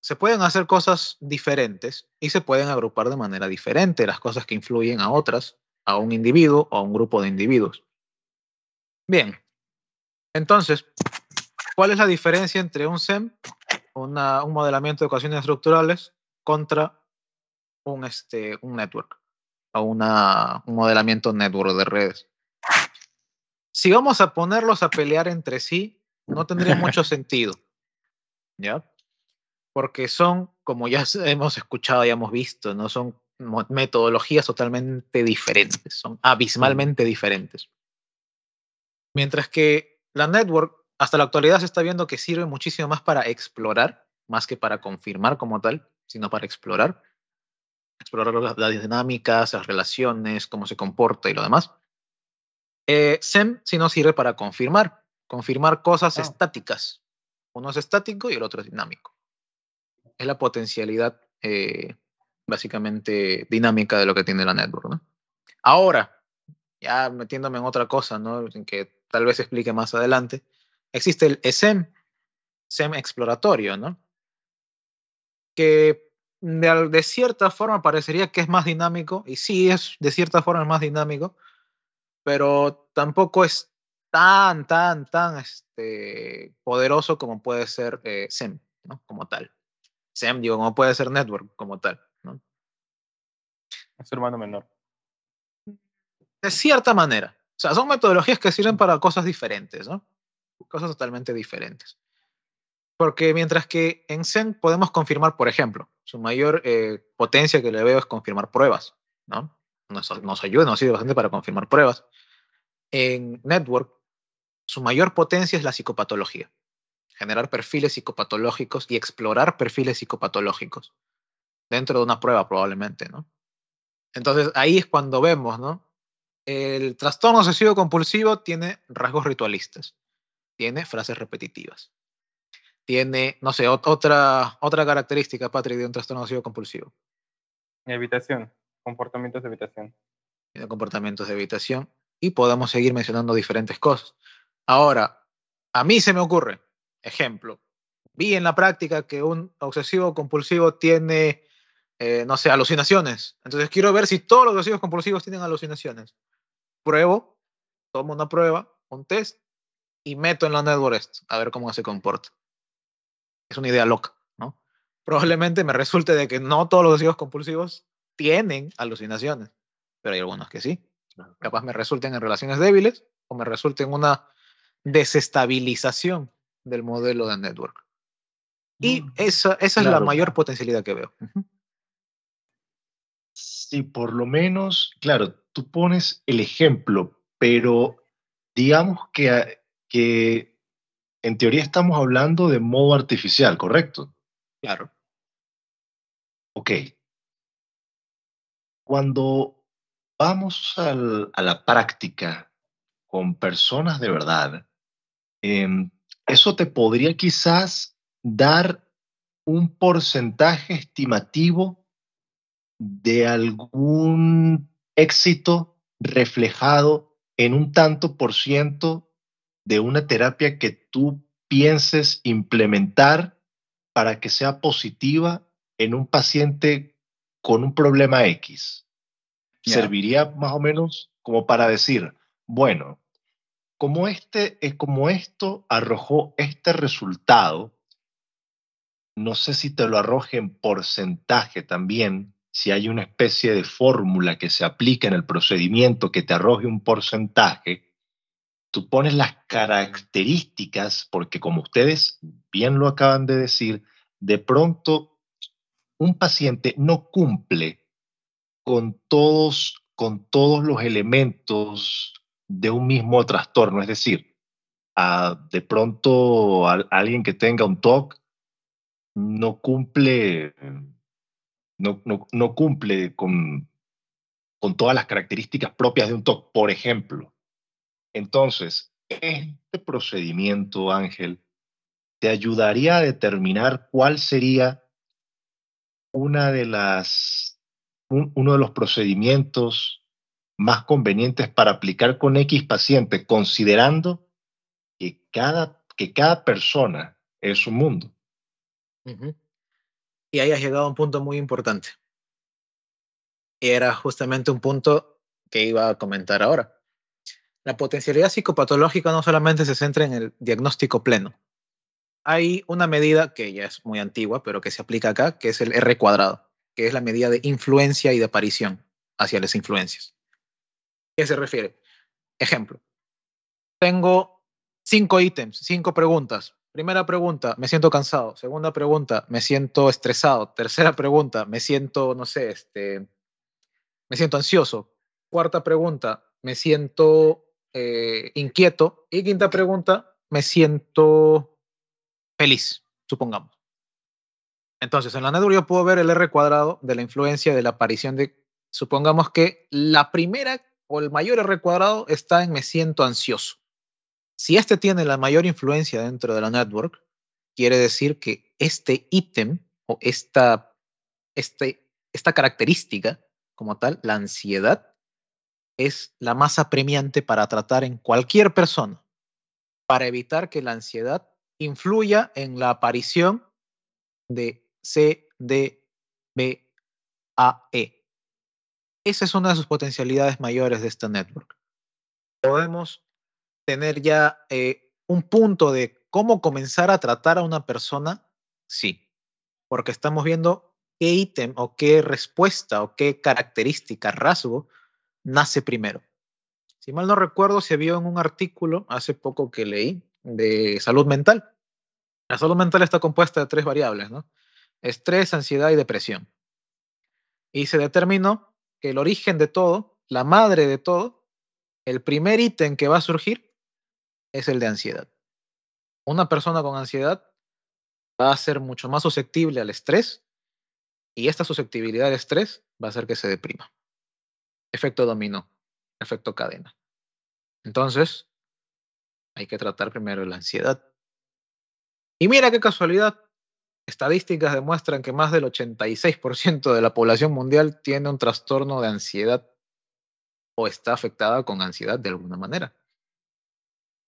se pueden hacer cosas diferentes y se pueden agrupar de manera diferente las cosas que influyen a otras, a un individuo o a un grupo de individuos. Bien, entonces, ¿cuál es la diferencia entre un SEM, un modelamiento de ecuaciones estructurales, contra un, este, un network una, un modelamiento network de redes? Si vamos a ponerlos a pelear entre sí, no tendría mucho sentido. ¿Ya? Porque son, como ya hemos escuchado y hemos visto, ¿no? Son metodologías totalmente diferentes, son abismalmente diferentes. Mientras que la network, hasta la actualidad se está viendo que sirve muchísimo más para explorar, más que para confirmar como tal, sino para explorar. Explorar las dinámicas, las relaciones, cómo se comporta y lo demás. Eh, SEM si no sirve para confirmar, confirmar cosas Ah. estáticas. Uno es estático y el otro es dinámico. Es la potencialidad eh, básicamente dinámica de lo que tiene la network. ¿no? Ahora, ya metiéndome en otra cosa, ¿no? en que tal vez explique más adelante, existe el SEM, SEM exploratorio, ¿no? que de, de cierta forma parecería que es más dinámico, y sí es de cierta forma más dinámico, pero tampoco es tan, tan, tan este, poderoso como puede ser eh, SEM, ¿no? Como tal. SEM, digo, como puede ser Network, como tal, ¿no? Es hermano menor. De cierta manera. O sea, son metodologías que sirven para cosas diferentes, ¿no? Cosas totalmente diferentes. Porque mientras que en Zen podemos confirmar, por ejemplo, su mayor eh, potencia que le veo es confirmar pruebas, ¿no? Nos, ayuda, nos sirve bastante para confirmar pruebas. En Network, su mayor potencia es la psicopatología. Generar perfiles psicopatológicos y explorar perfiles psicopatológicos dentro de una prueba probablemente, ¿no? Entonces ahí es cuando vemos, ¿no? El trastorno obsesivo compulsivo tiene rasgos ritualistas, tiene frases repetitivas, tiene, no sé, ot- otra, otra característica, Patrick, de un trastorno obsesivo compulsivo. Evitación. Comportamientos de evitación. Tiene comportamientos de evitación, y podemos seguir mencionando diferentes cosas. Ahora, a mí se me ocurre, ejemplo, vi en la práctica que un obsesivo compulsivo tiene, eh, no sé, alucinaciones. Entonces quiero ver si todos los obsesivos compulsivos tienen alucinaciones. Pruebo, tomo una prueba, un test y meto en la network a ver cómo se comporta. Es una idea loca, ¿no? Probablemente me resulte de que no todos los obsesivos compulsivos tienen alucinaciones, pero hay algunos que sí. Capaz me resulten en relaciones débiles o me resulten en una desestabilización del modelo de network. Y mm, esa, esa es la mayor potencialidad que veo. Sí, por lo menos, claro, tú pones el ejemplo, pero digamos que, que en teoría estamos hablando de modo artificial, ¿correcto? Claro. Ok. Cuando vamos a la práctica con personas de verdad, em, eso te podría quizás dar un porcentaje estimativo de algún éxito reflejado en un tanto por ciento de una terapia que tú pienses implementar para que sea positiva en un paciente con un problema X. Serviría más o menos como para decir, bueno, como, este, eh, como esto arrojó este resultado, no sé si te lo arroje en porcentaje también, si hay una especie de fórmula que se aplica en el procedimiento que te arroje un porcentaje, tú pones las características, porque como ustedes bien lo acaban de decir, de pronto un paciente no cumple con todos, con todos los elementos de un mismo trastorno, es decir, de pronto alguien que tenga un TOC no cumple, no, no, cumple con, con todas las características propias de un TOC, por ejemplo. Entonces, este procedimiento, Ángel, te ayudaría a determinar cuál sería una de las, uno de los procedimientos más convenientes para aplicar con X paciente, considerando que cada, que cada persona es un mundo. Y ahí has llegado a un punto muy importante. Y era justamente un punto que iba a comentar ahora. La potencialidad psicopatológica no solamente se centra en el diagnóstico pleno. Hay una medida que ya es muy antigua, pero que se aplica acá, que es el R cuadrado, que es la medida de influencia y de aparición hacia las influencias. ¿Qué se refiere? Ejemplo. Tengo cinco ítems, cinco preguntas. Primera pregunta, me siento cansado. Segunda pregunta, me siento estresado. Tercera pregunta, me siento, no sé, este, me siento ansioso. Cuarta pregunta, me siento eh, inquieto. Y quinta pregunta, me siento feliz, supongamos. Entonces, en la network yo puedo ver el R cuadrado de la influencia de la aparición de, supongamos que la primera o el mayor R cuadrado está en me siento ansioso. Si este tiene la mayor influencia dentro de la network, quiere decir que este ítem o esta, este, esta característica como tal, la ansiedad, es la más apremiante para tratar en cualquier persona, para evitar que la ansiedad influya en la aparición de C, D, B, A, E. Esa es una de sus potencialidades mayores de esta network. Podemos tener ya eh, un punto de cómo comenzar a tratar a una persona, sí, porque estamos viendo qué ítem o qué respuesta o qué característica, rasgo, nace primero. Si mal no recuerdo, se vio en un artículo hace poco que leí de salud mental. La salud mental está compuesta de tres variables. Estrés, ansiedad y depresión. Y se determinó que el origen de todo, la madre de todo, el primer ítem que va a surgir es el de ansiedad. Una persona con ansiedad va a ser mucho más susceptible al estrés y esta susceptibilidad al estrés va a hacer que se deprima. Efecto dominó, efecto cadena. Entonces, hay que tratar primero la ansiedad. Y mira qué casualidad, estadísticas demuestran que más del 86% de la población mundial tiene un trastorno de ansiedad o está afectada con ansiedad de alguna manera.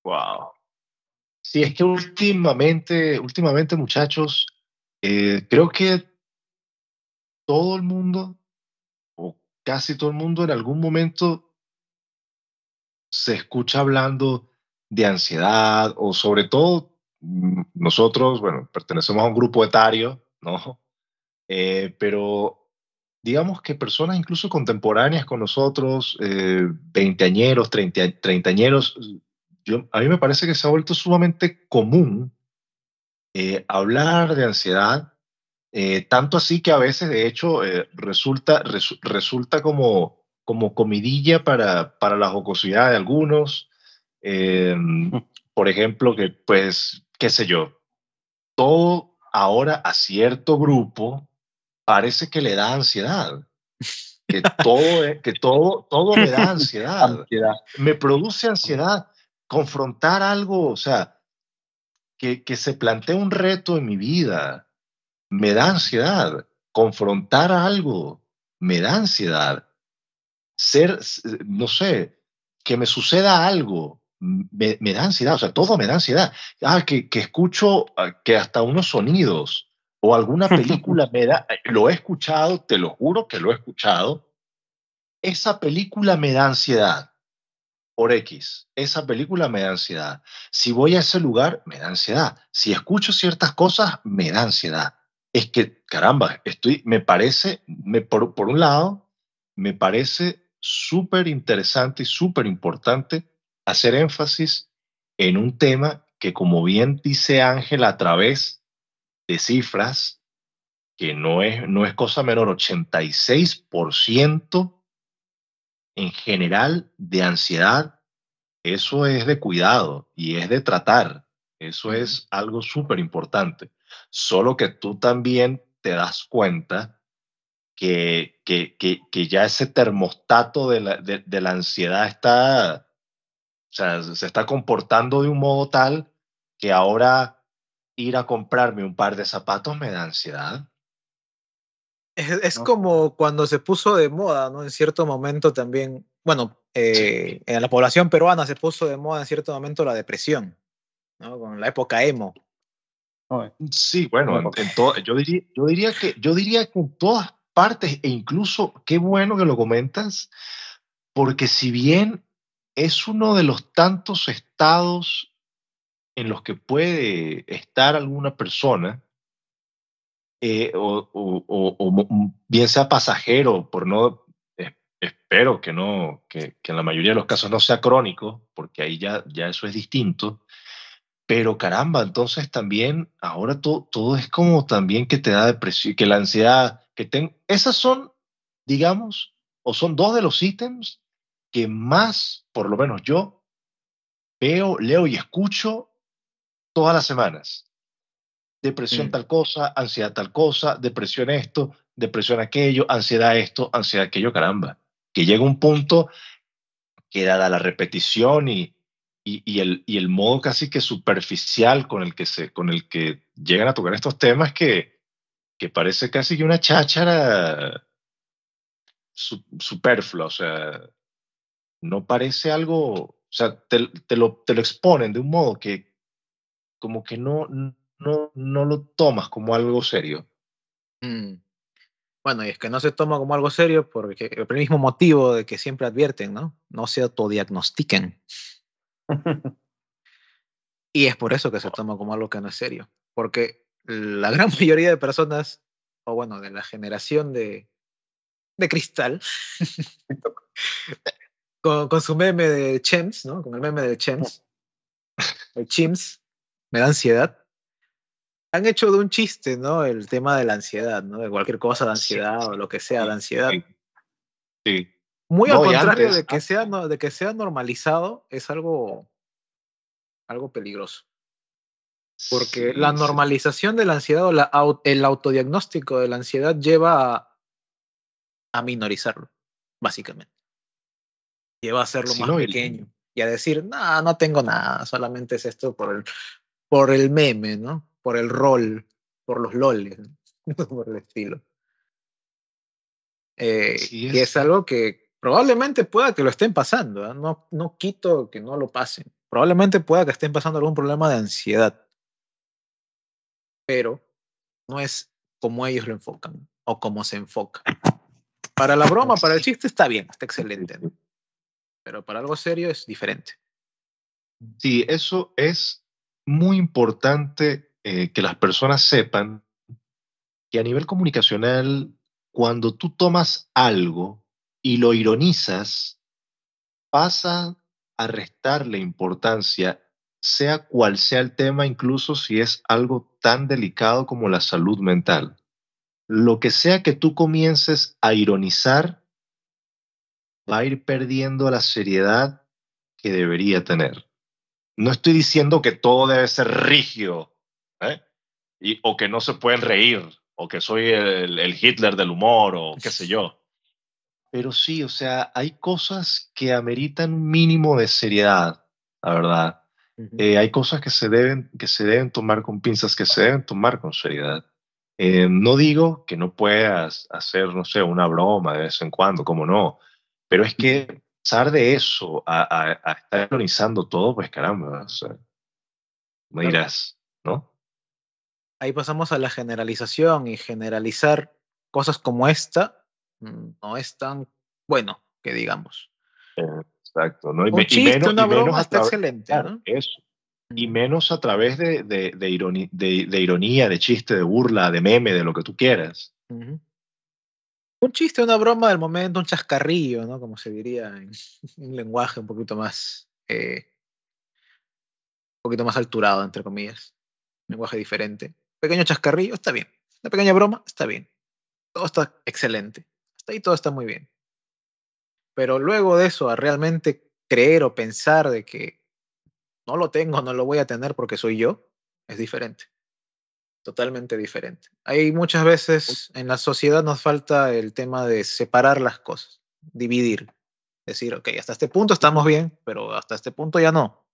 Wow. Sí, es que últimamente, últimamente muchachos, eh, creo que todo el mundo, casi todo el mundo en algún momento se escucha hablando de ansiedad o sobre todo mm, nosotros, bueno, pertenecemos a un grupo etario, ¿no? Eh, pero digamos que personas incluso contemporáneas con nosotros, eh, veinteañeros, treintañeros, yo, a mí me parece que se ha vuelto sumamente común eh, hablar de ansiedad, eh, tanto así que a veces, de hecho, resulta, resulta como, como comidilla para, para la jocosidad de algunos. Mm. por ejemplo, que pues, qué sé yo, todo ahora a cierto grupo parece que le da ansiedad. Que todo, que todo, todo me da ansiedad. Me produce ansiedad confrontar algo, o sea, que, que se plantee un reto en mi vida, me da ansiedad. Confrontar algo, me da ansiedad. Ser, no sé, que me suceda algo, me, me, da ansiedad, o sea, todo me da ansiedad. Ah, que, que escucho ah, que hasta unos sonidos o alguna película me da, eh, lo he escuchado, te lo juro que lo he escuchado, esa película me da ansiedad por X, esa película me da ansiedad. Si voy a ese lugar, me da ansiedad. Si escucho ciertas cosas, me da ansiedad. Es que, caramba, estoy, me parece, me, por, por un lado, me parece súper interesante y súper importante hacer énfasis en un tema que, como bien dice Ángel, a través de cifras que no es, no es cosa menor, 86% en general de ansiedad, eso es de cuidado y es de tratar. Eso es algo súper importante. Solo que tú también te das cuenta que, que, que, que ya ese termostato de la, de, de la ansiedad está, o sea, se está comportando de un modo tal que ahora ir a comprarme un par de zapatos me da ansiedad. Es, como cuando se puso de moda, ¿no? En cierto momento también, bueno, eh, en la población peruana se puso de moda en cierto momento la depresión, ¿no? Con la época emo. Sí, bueno, en, yo, diría, yo, diría que, yo diría que en todas partes, e incluso qué bueno que lo comentas, porque si bien es uno de los tantos estados en los que puede estar alguna persona, eh, o, bien sea pasajero, por no, espero que no, que, en la mayoría de los casos no sea crónico, porque ahí ya, ya eso es distinto, pero caramba, entonces también ahora todo, todo es como también que te da depresión, que la ansiedad, que ten, esas son, digamos, o son dos de los ítems que más, por lo menos yo, veo, leo y escucho todas las semanas. Depresión mm. tal cosa, ansiedad tal cosa, depresión esto, depresión aquello, ansiedad esto, ansiedad aquello, caramba. Que llega un punto que dada la repetición y, y, el, y el modo casi que superficial con el que, se, con el que llegan a tocar estos temas que, que parece casi que una cháchara superflua, o sea, no parece algo, o sea, te, te, lo, te lo exponen de un modo que, como que no, no, no lo tomas como algo serio. Mm. Bueno, y es que no se toma como algo serio porque el mismo motivo de que siempre advierten, ¿no? No se autodiagnostiquen. y es por eso que se toma como algo que no es serio. Porque la gran mayoría de personas, o bueno, de la generación de, de cristal, con, con, su meme de Chems, ¿no? Con el meme de Chems, el Chims, me da ansiedad. Han hecho de un chiste, ¿no? El tema de la ansiedad, ¿no? De cualquier cosa de ansiedad o lo que sea de ansiedad. Sí. Muy al contrario de, que sea, de que sea normalizado, es algo, algo peligroso. Porque la normalización de la ansiedad o la, el autodiagnóstico de la ansiedad lleva a, a minorizarlo, básicamente. Lleva a hacerlo más pequeño y a decir, no, no tengo nada, solamente es esto por el, por el meme, ¿no? Por el rol, por los loles, por el estilo. Eh, y es algo que Probablemente pueda que lo estén pasando, ¿eh? no, no quito que no lo pasen. Probablemente pueda que estén pasando algún problema de ansiedad. Pero no es como ellos lo enfocan o como se enfoca. Para la broma, para el chiste está bien, está excelente. Pero para algo serio es diferente. Sí, eso es muy importante eh, que las personas sepan que a nivel comunicacional, cuando tú tomas algo y lo ironizas, pasa a restarle importancia, sea cual sea el tema, incluso si es algo tan delicado como la salud mental. Lo que sea que tú comiences a ironizar, va a ir perdiendo la seriedad que debería tener. No estoy diciendo que todo debe ser rígido, ¿eh? y, o que no se pueden reír, o que soy el, el Hitler del humor, o qué sé yo. Pero sí, o sea, hay cosas que ameritan un mínimo de seriedad, la verdad. Eh, hay cosas que se, deben, que se deben tomar con pinzas, que se deben tomar con seriedad. Eh, no digo que no puedas hacer, no sé, una broma de vez en cuando, como no, pero es que pasar de eso a, a, estar ironizando todo, pues caramba, o sea, me dirás, ¿no? Ahí pasamos a la generalización y generalizar cosas como esta no es tan bueno que digamos. Exacto. ¿no? Y, Un chiste, menos, una broma está excelente. Eso. Y mm. menos a través de, de, de, ironía, de, ironía, de chiste, de burla, de meme, de lo que tú quieras. Un chiste, una broma del momento, un chascarrillo, ¿no? Como se diría en un lenguaje un poquito más, eh, un poquito más alturado, entre comillas. Un lenguaje diferente. Pequeño chascarrillo, está bien. Una pequeña broma, está bien. Todo está excelente y todo está muy bien. Pero luego de eso, a realmente creer o pensar de que no lo tengo, no lo voy a tener porque soy yo, es diferente. Totalmente diferente. Hay muchas veces en la sociedad nos falta el tema de separar las cosas, dividir. Decir, ok, hasta este punto estamos bien, pero hasta este punto ya no.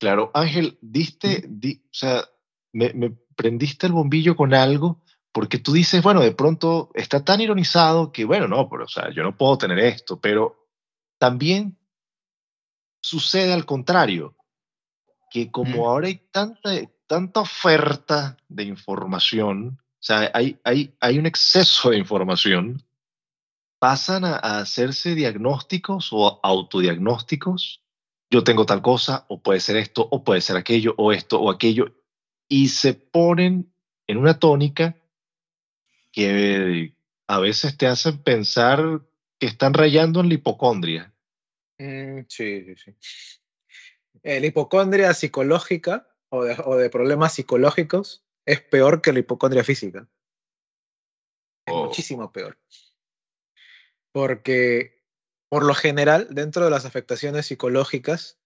Claro, Ángel, diste, o sea, me, me prendiste el bombillo con algo porque tú dices, bueno, de pronto está tan ironizado que, bueno, no, pero, o sea, yo no puedo tener esto, pero también sucede al contrario, que como ahora hay tanta, tanta oferta de información, o sea, hay, hay, hay un exceso de información, pasan a, a hacerse diagnósticos o autodiagnósticos. Yo tengo tal cosa, o puede ser esto, o puede ser aquello, o esto, o aquello, y se ponen en una tónica que a veces te hacen pensar que están rayando en la hipocondria. Mm, sí, sí, sí. La hipocondria psicológica o de, problemas psicológicos es peor que la hipocondria física. Es oh. muchísimo peor. Porque, por lo general, dentro de las afectaciones psicológicas,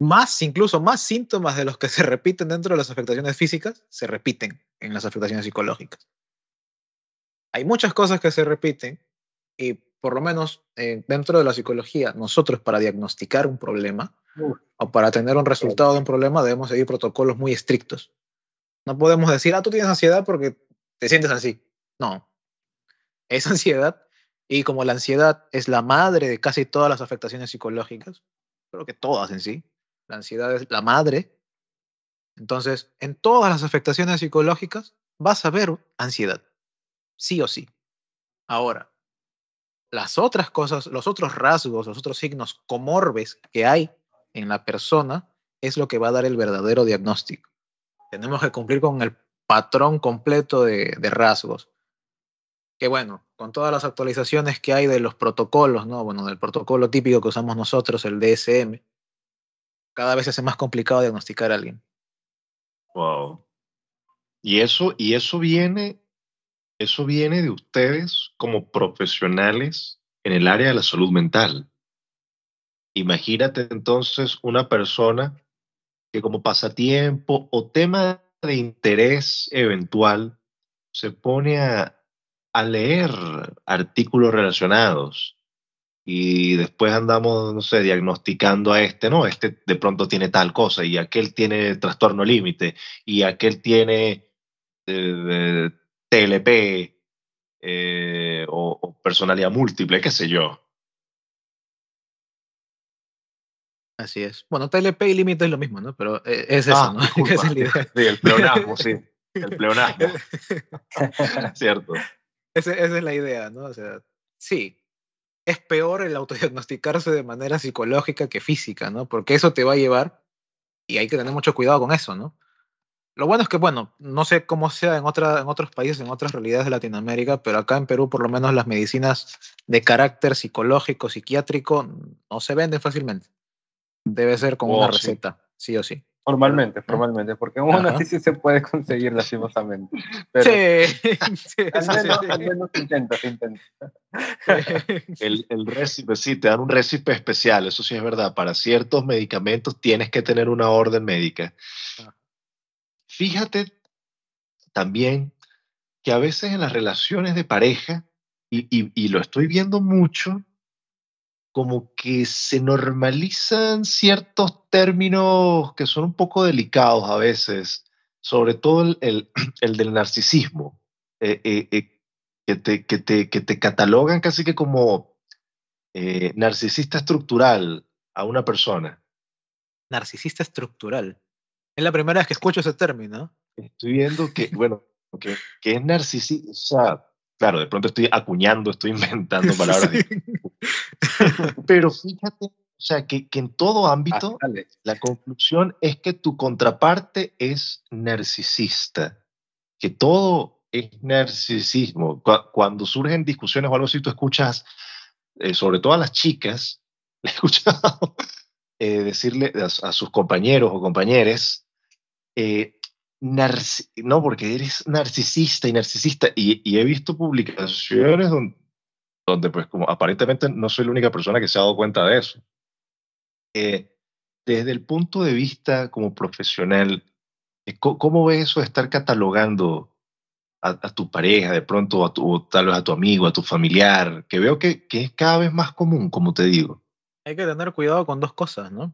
más, incluso más síntomas de los que se repiten dentro de las afectaciones físicas, se repiten en las afectaciones psicológicas hay muchas cosas que se repiten y por lo menos eh, dentro de la psicología, nosotros para diagnosticar un problema o para tener un resultado de un problema debemos seguir protocolos muy estrictos. No podemos decir, ah, tú tienes ansiedad porque te sientes así. No, es ansiedad y como la ansiedad es la madre de casi todas las afectaciones psicológicas, creo que todas en sí, la ansiedad es la madre. Entonces, en todas las afectaciones psicológicas vas a ver ansiedad sí o sí. Ahora, las otras cosas, los otros rasgos, los otros signos comorbes que hay en la persona es lo que va a dar el verdadero diagnóstico. Tenemos que cumplir con el patrón completo de, rasgos. Que bueno, con todas las actualizaciones que hay de los protocolos, ¿no? Bueno, del protocolo típico que usamos nosotros, el DSM, cada vez hace más complicado diagnosticar a alguien. Wow. Y eso, y eso viene eso viene de ustedes como profesionales en el área de la salud mental. Imagínate entonces una persona que como pasatiempo o tema de interés eventual se pone a, leer artículos relacionados y después andamos, no sé, diagnosticando a este, no, este de pronto tiene tal cosa y aquel tiene trastorno límite y aquel tiene eh, TLP eh, o, personalidad múltiple, qué sé yo. Así es. Bueno, TLP y límite es lo mismo, ¿no? Pero e, es, eso, ah, ¿no? Es la idea. Sí, el pleonasmo, sí. El pleonasmo. Cierto. Esa, esa es la idea, ¿no? O sea, sí, es peor el autodiagnosticarse de manera psicológica que física, ¿no? Porque eso te va a llevar, y hay que tener mucho cuidado con eso, ¿no? Lo bueno es que, bueno, no sé cómo sea en, otra, en otros países, en otras realidades de Latinoamérica, pero acá en Perú por lo menos las medicinas de carácter psicológico, psiquiátrico, no se venden fácilmente. Debe ser con Oh, una sí. receta, sí o sí. Formalmente, formalmente, porque uno Ajá. sí, sí se puede conseguir lastimosamente. Pero sí, sí, al, sí, menos, sí. al menos se intenta, se intenta. El, el récipe, sí, te dan un récipe especial, eso sí es verdad. Para ciertos medicamentos tienes que tener una orden médica. Ah. Fíjate también que a veces en las relaciones de pareja, y, lo estoy viendo mucho, como que se normalizan ciertos términos que son un poco delicados a veces, sobre todo el, el- el del narcisismo. Eh, eh, eh, que te, que te, catalogan casi que como narcisista estructural a una persona. Narcisista estructural. Es la primera vez que escucho ese término. Estoy viendo que, bueno, que, que es narcisista, o sea, claro, de pronto estoy acuñando, estoy inventando palabras, pero fíjate, o sea, que, que en todo ámbito Ah, la conclusión es que tu contraparte es narcisista, que todo es narcisismo. Cu- Cuando surgen discusiones o algo así, tú escuchas, eh, sobre todo a las chicas, he escuchado eh, decirle a, a sus compañeros o compañeres, eh, no, porque eres narcisista y narcisista, y, y he visto publicaciones donde, donde, pues, como aparentemente no soy la única persona que se ha dado cuenta de eso. Eh, desde el punto de vista como profesional, eh, ¿cómo ves eso de estar catalogando a, a tu pareja, de pronto a tu, tal vez a tu amigo, a tu familiar, que veo que, que es cada vez más común, como te digo? Hay que tener cuidado con dos cosas, ¿no?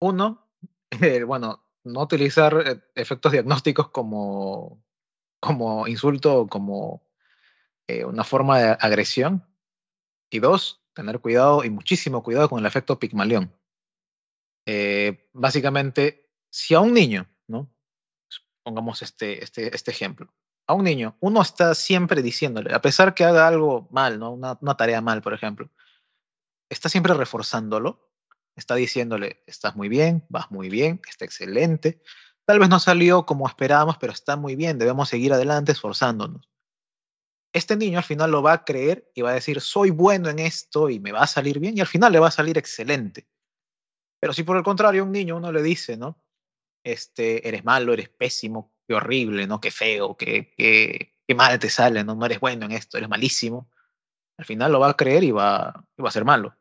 Uno, eh, bueno, no utilizar eh, efectos diagnósticos como, como insulto o como eh, una forma de agresión. Y dos, tener cuidado y muchísimo cuidado con el efecto Pigmalión. Eh, básicamente, si a un niño, ¿no? Pongamos este, este, este ejemplo. A un niño, uno está siempre diciéndole, a pesar que haga algo mal, ¿no? Una, una tarea mal, por ejemplo, está siempre reforzándolo, está diciéndole, estás muy bien, vas muy bien, está excelente. Tal vez no salió como esperábamos, pero está muy bien, debemos seguir adelante esforzándonos. Este niño al final lo va a creer y va a decir, soy bueno en esto y me va a salir bien, y al final le va a salir excelente. Pero si por el contrario un niño uno le dice, ¿no? Este, eres malo, eres pésimo, qué horrible, ¿no? Qué feo, qué, qué, qué mal te sale, ¿no? No eres bueno en esto, eres malísimo. Al final lo va a creer y va, y va a ser malo.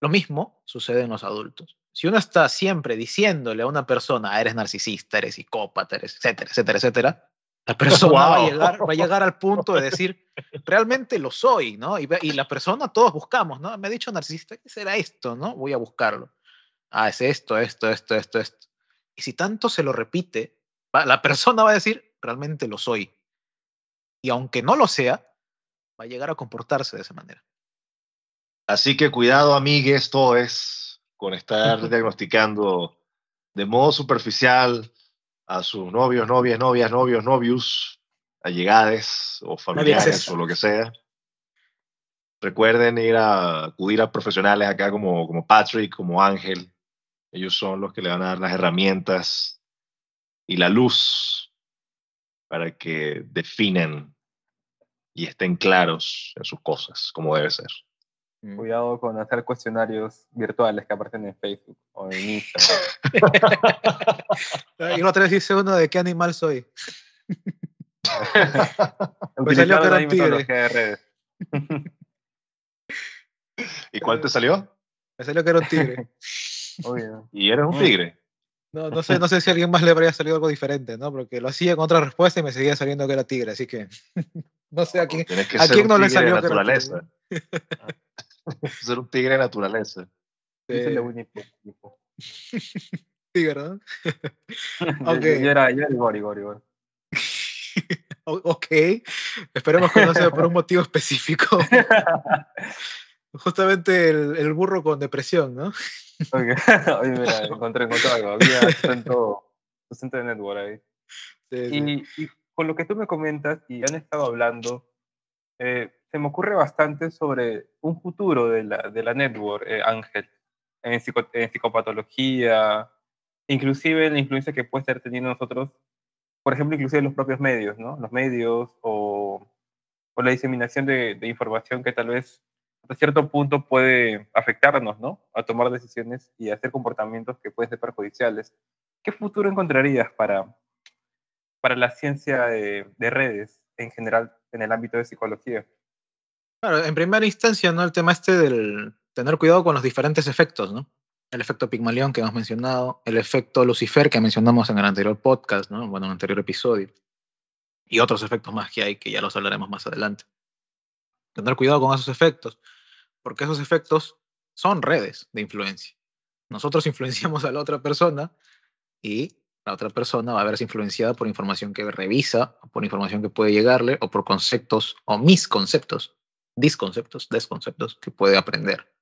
Lo mismo sucede en los adultos. Si uno está siempre diciéndole a una persona, "Ah, eres narcisista, eres psicópata, eres etcétera, etcétera, etcétera, la persona va, a Wow. llegar, va a llegar al punto de decir, realmente lo soy, ¿no? Y, y la persona, todos buscamos, ¿no? Me ha dicho narcisista, ¿qué será esto, no? Voy a buscarlo. Ah, es esto, esto, esto, esto, esto. Y si tanto se lo repite, va- la persona va a decir, realmente lo soy. Y aunque no lo sea, va a llegar a comportarse de esa manera. Así que cuidado, amigues, todo es con estar diagnosticando de modo superficial a sus novios, novias, novias, novios, novios, allegades o familiares o lo que sea. Recuerden ir a acudir a profesionales acá como, como Patrick, como Ángel. Ellos son los que le van a dar las herramientas y la luz para que definen y estén claros en sus cosas, como debe ser. Cuidado con hacer cuestionarios virtuales que aparecen en Facebook o en Instagram. Y otra vez dice uno de qué animal soy. Utilizando salió que era un tigre. ¿Y cuál te salió? Me salió que era un tigre. Obvio. Y eres un tigre. No, no, sé, no sé si a alguien más le habría salido algo diferente, ¿no? Porque lo hacía con otra respuesta y me seguía saliendo que era tigre, así que no sé a quién. ¿a quién no le salió que era naturaleza. ser un tigre de naturaleza. La Winnie Pooh. tigre, ¿no? Yo- era, yo era Igor, Igor, Igor. Ok, esperemos que no sea por un motivo específico. Justamente el, burro con depresión, ¿no? Oye, mira, encontré, encontré algo. Había acento, de network ahí. Y, con lo que tú me comentas y han estado hablando, eh, se me ocurre bastante sobre un futuro de la, de la network, eh, Ángel, en, en, psicopatología, inclusive la influencia que puede estar teniendo nosotros, por ejemplo, inclusive los propios medios, ¿no? Los medios o, o la diseminación de, de, información que tal vez hasta cierto punto puede afectarnos, ¿no? A tomar decisiones y hacer comportamientos que pueden ser perjudiciales. ¿Qué futuro encontrarías para, para la ciencia de, redes en general en el ámbito de psicología. Claro, en primera instancia, ¿no? El tema este del tener cuidado con los diferentes efectos, ¿no? El efecto Pigmalión que hemos mencionado, el efecto Lucifer que mencionamos en el anterior podcast, ¿no? Bueno, en el anterior episodio. Y otros efectos más que hay que ya los hablaremos más adelante. Tener cuidado con esos efectos, porque esos efectos son redes de influencia. Nosotros influenciamos a la otra persona y la otra persona va a verse influenciada por información que revisa, por información que puede llegarle, o por conceptos o mis conceptos, disconceptos, desconceptos que puede aprender.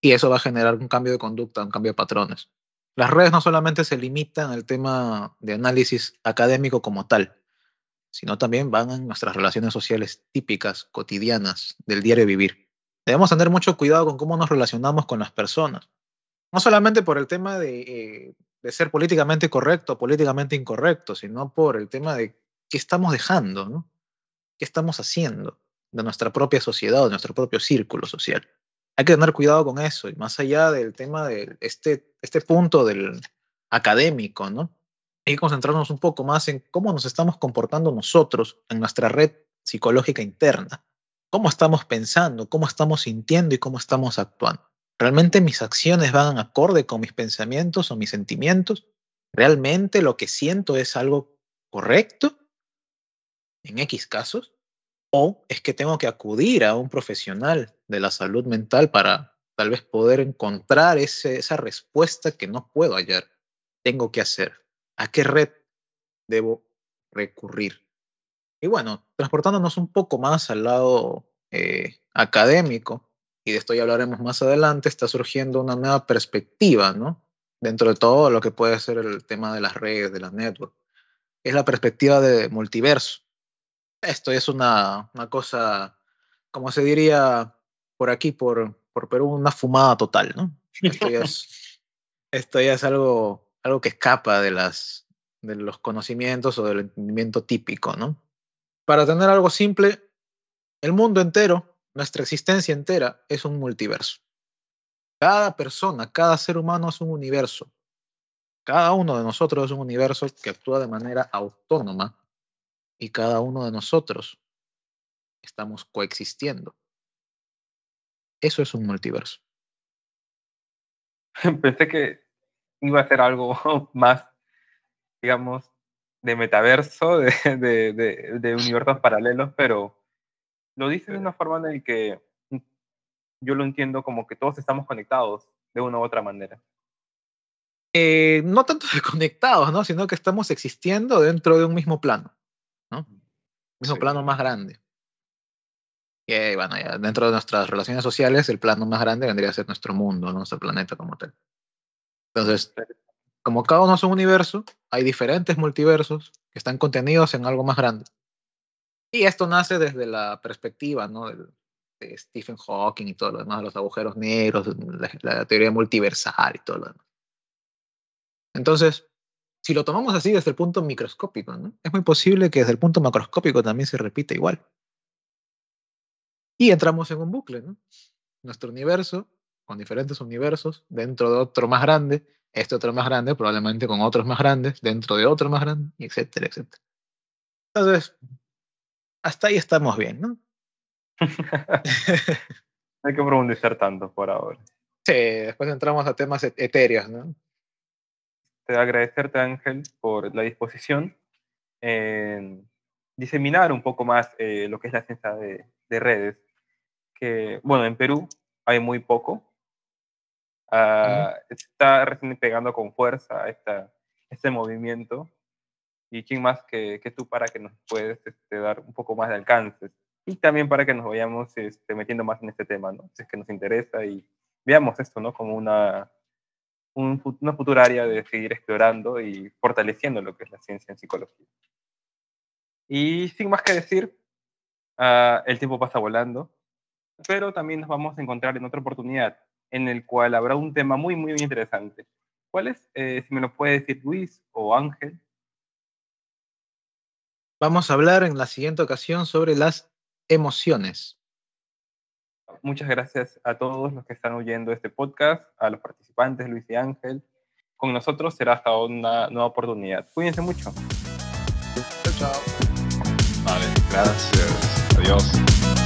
Y eso va a generar un cambio de conducta, un cambio de patrones. Las redes no solamente se limitan al tema de análisis académico como tal, sino también van en nuestras relaciones sociales típicas, cotidianas, del diario vivir. Debemos tener mucho cuidado con cómo nos relacionamos con las personas. No solamente por el tema de eh, ser políticamente correcto o políticamente incorrecto, sino por el tema de qué estamos dejando, ¿no? ¿Qué estamos haciendo de nuestra propia sociedad, de nuestro propio círculo social? Hay que tener cuidado con eso, y más allá del tema de este, este punto del académico, ¿no? Hay que concentrarnos un poco más en cómo nos estamos comportando nosotros en nuestra red psicológica interna. Cómo estamos pensando, cómo estamos sintiendo y cómo estamos actuando. ¿Realmente mis acciones van acorde con mis pensamientos o mis sentimientos? ¿Realmente lo que siento es algo correcto en X casos? ¿O es que tengo que acudir a un profesional de la salud mental para tal vez poder encontrar esa respuesta que no puedo hallar? Tengo que hacer. ¿A qué red debo recurrir? Y bueno, transportándonos un poco más al lado eh, académico, y de esto ya hablaremos más adelante, está surgiendo una nueva perspectiva, ¿no? Dentro de todo lo que puede ser el tema de las redes, de las networks. Es la perspectiva de multiverso. Esto es una, una cosa, como se diría por aquí, por, por Perú, una fumada total, ¿no? Esto ya es, esto ya es algo, algo que escapa de, las, de los conocimientos o del entendimiento típico, ¿no? Para tener algo simple, el mundo entero nuestra existencia entera es un multiverso. Cada persona, cada ser humano es un universo. Cada uno de nosotros es un universo que actúa de manera autónoma y cada uno de nosotros estamos coexistiendo. Eso es un multiverso. Pensé que iba a ser algo más, digamos, de metaverso, de, de, de universos paralelos, pero lo dice de una forma en la que yo lo entiendo como que todos estamos conectados de una u otra manera. Eh, no tanto conectados, ¿no? Sino que estamos existiendo dentro de un mismo plano, mismo plano más grande. Y bueno, dentro de nuestras relaciones sociales, el plano más grande vendría a ser nuestro mundo, nuestro planeta como tal. Entonces, como cada uno es un universo, hay diferentes multiversos que están contenidos en algo más grande. Y esto nace desde la perspectiva ¿no? de, Stephen Hawking y todo lo demás, los agujeros negros, la, teoría multiversal y todo lo demás. Entonces, si lo tomamos así desde el punto microscópico, ¿no? es muy posible que desde el punto macroscópico también se repita igual. Y entramos en un bucle, ¿no? Nuestro universo, con diferentes universos, dentro de otro más grande, este otro más grande, probablemente con otros más grandes, dentro de otro más grande, etcétera, etcétera. Entonces, hasta ahí estamos bien, ¿no? Hay que profundizar tanto por ahora. Sí, después entramos a temas etéreos, ¿no? Te agradecerte, Ángel, por la disposición en diseminar un poco más eh, lo que es la ciencia de, redes. Que, bueno, en Perú hay muy poco. Uh, Está recién pegando con fuerza esta, este movimiento y quién más que, que tú para que nos puedes este, dar un poco más de alcance y también para que nos vayamos este, metiendo más en este tema, ¿no? Si es que nos interesa y veamos esto, ¿no? Como una, una futura área de seguir explorando y fortaleciendo lo que es la ciencia en psicología. Y sin más que decir, uh, el tiempo pasa volando, pero también nos vamos a encontrar en otra oportunidad en el cual habrá un tema muy, muy interesante. ¿Cuál es? Eh, si me lo puede decir Luis o Ángel. Vamos a hablar en la siguiente ocasión sobre las emociones. Muchas gracias a todos los que están oyendo este podcast, a los participantes, Luis y Ángel. Con nosotros será hasta una nueva oportunidad. Cuídense mucho. Chao, chao. Vale, gracias. Adiós.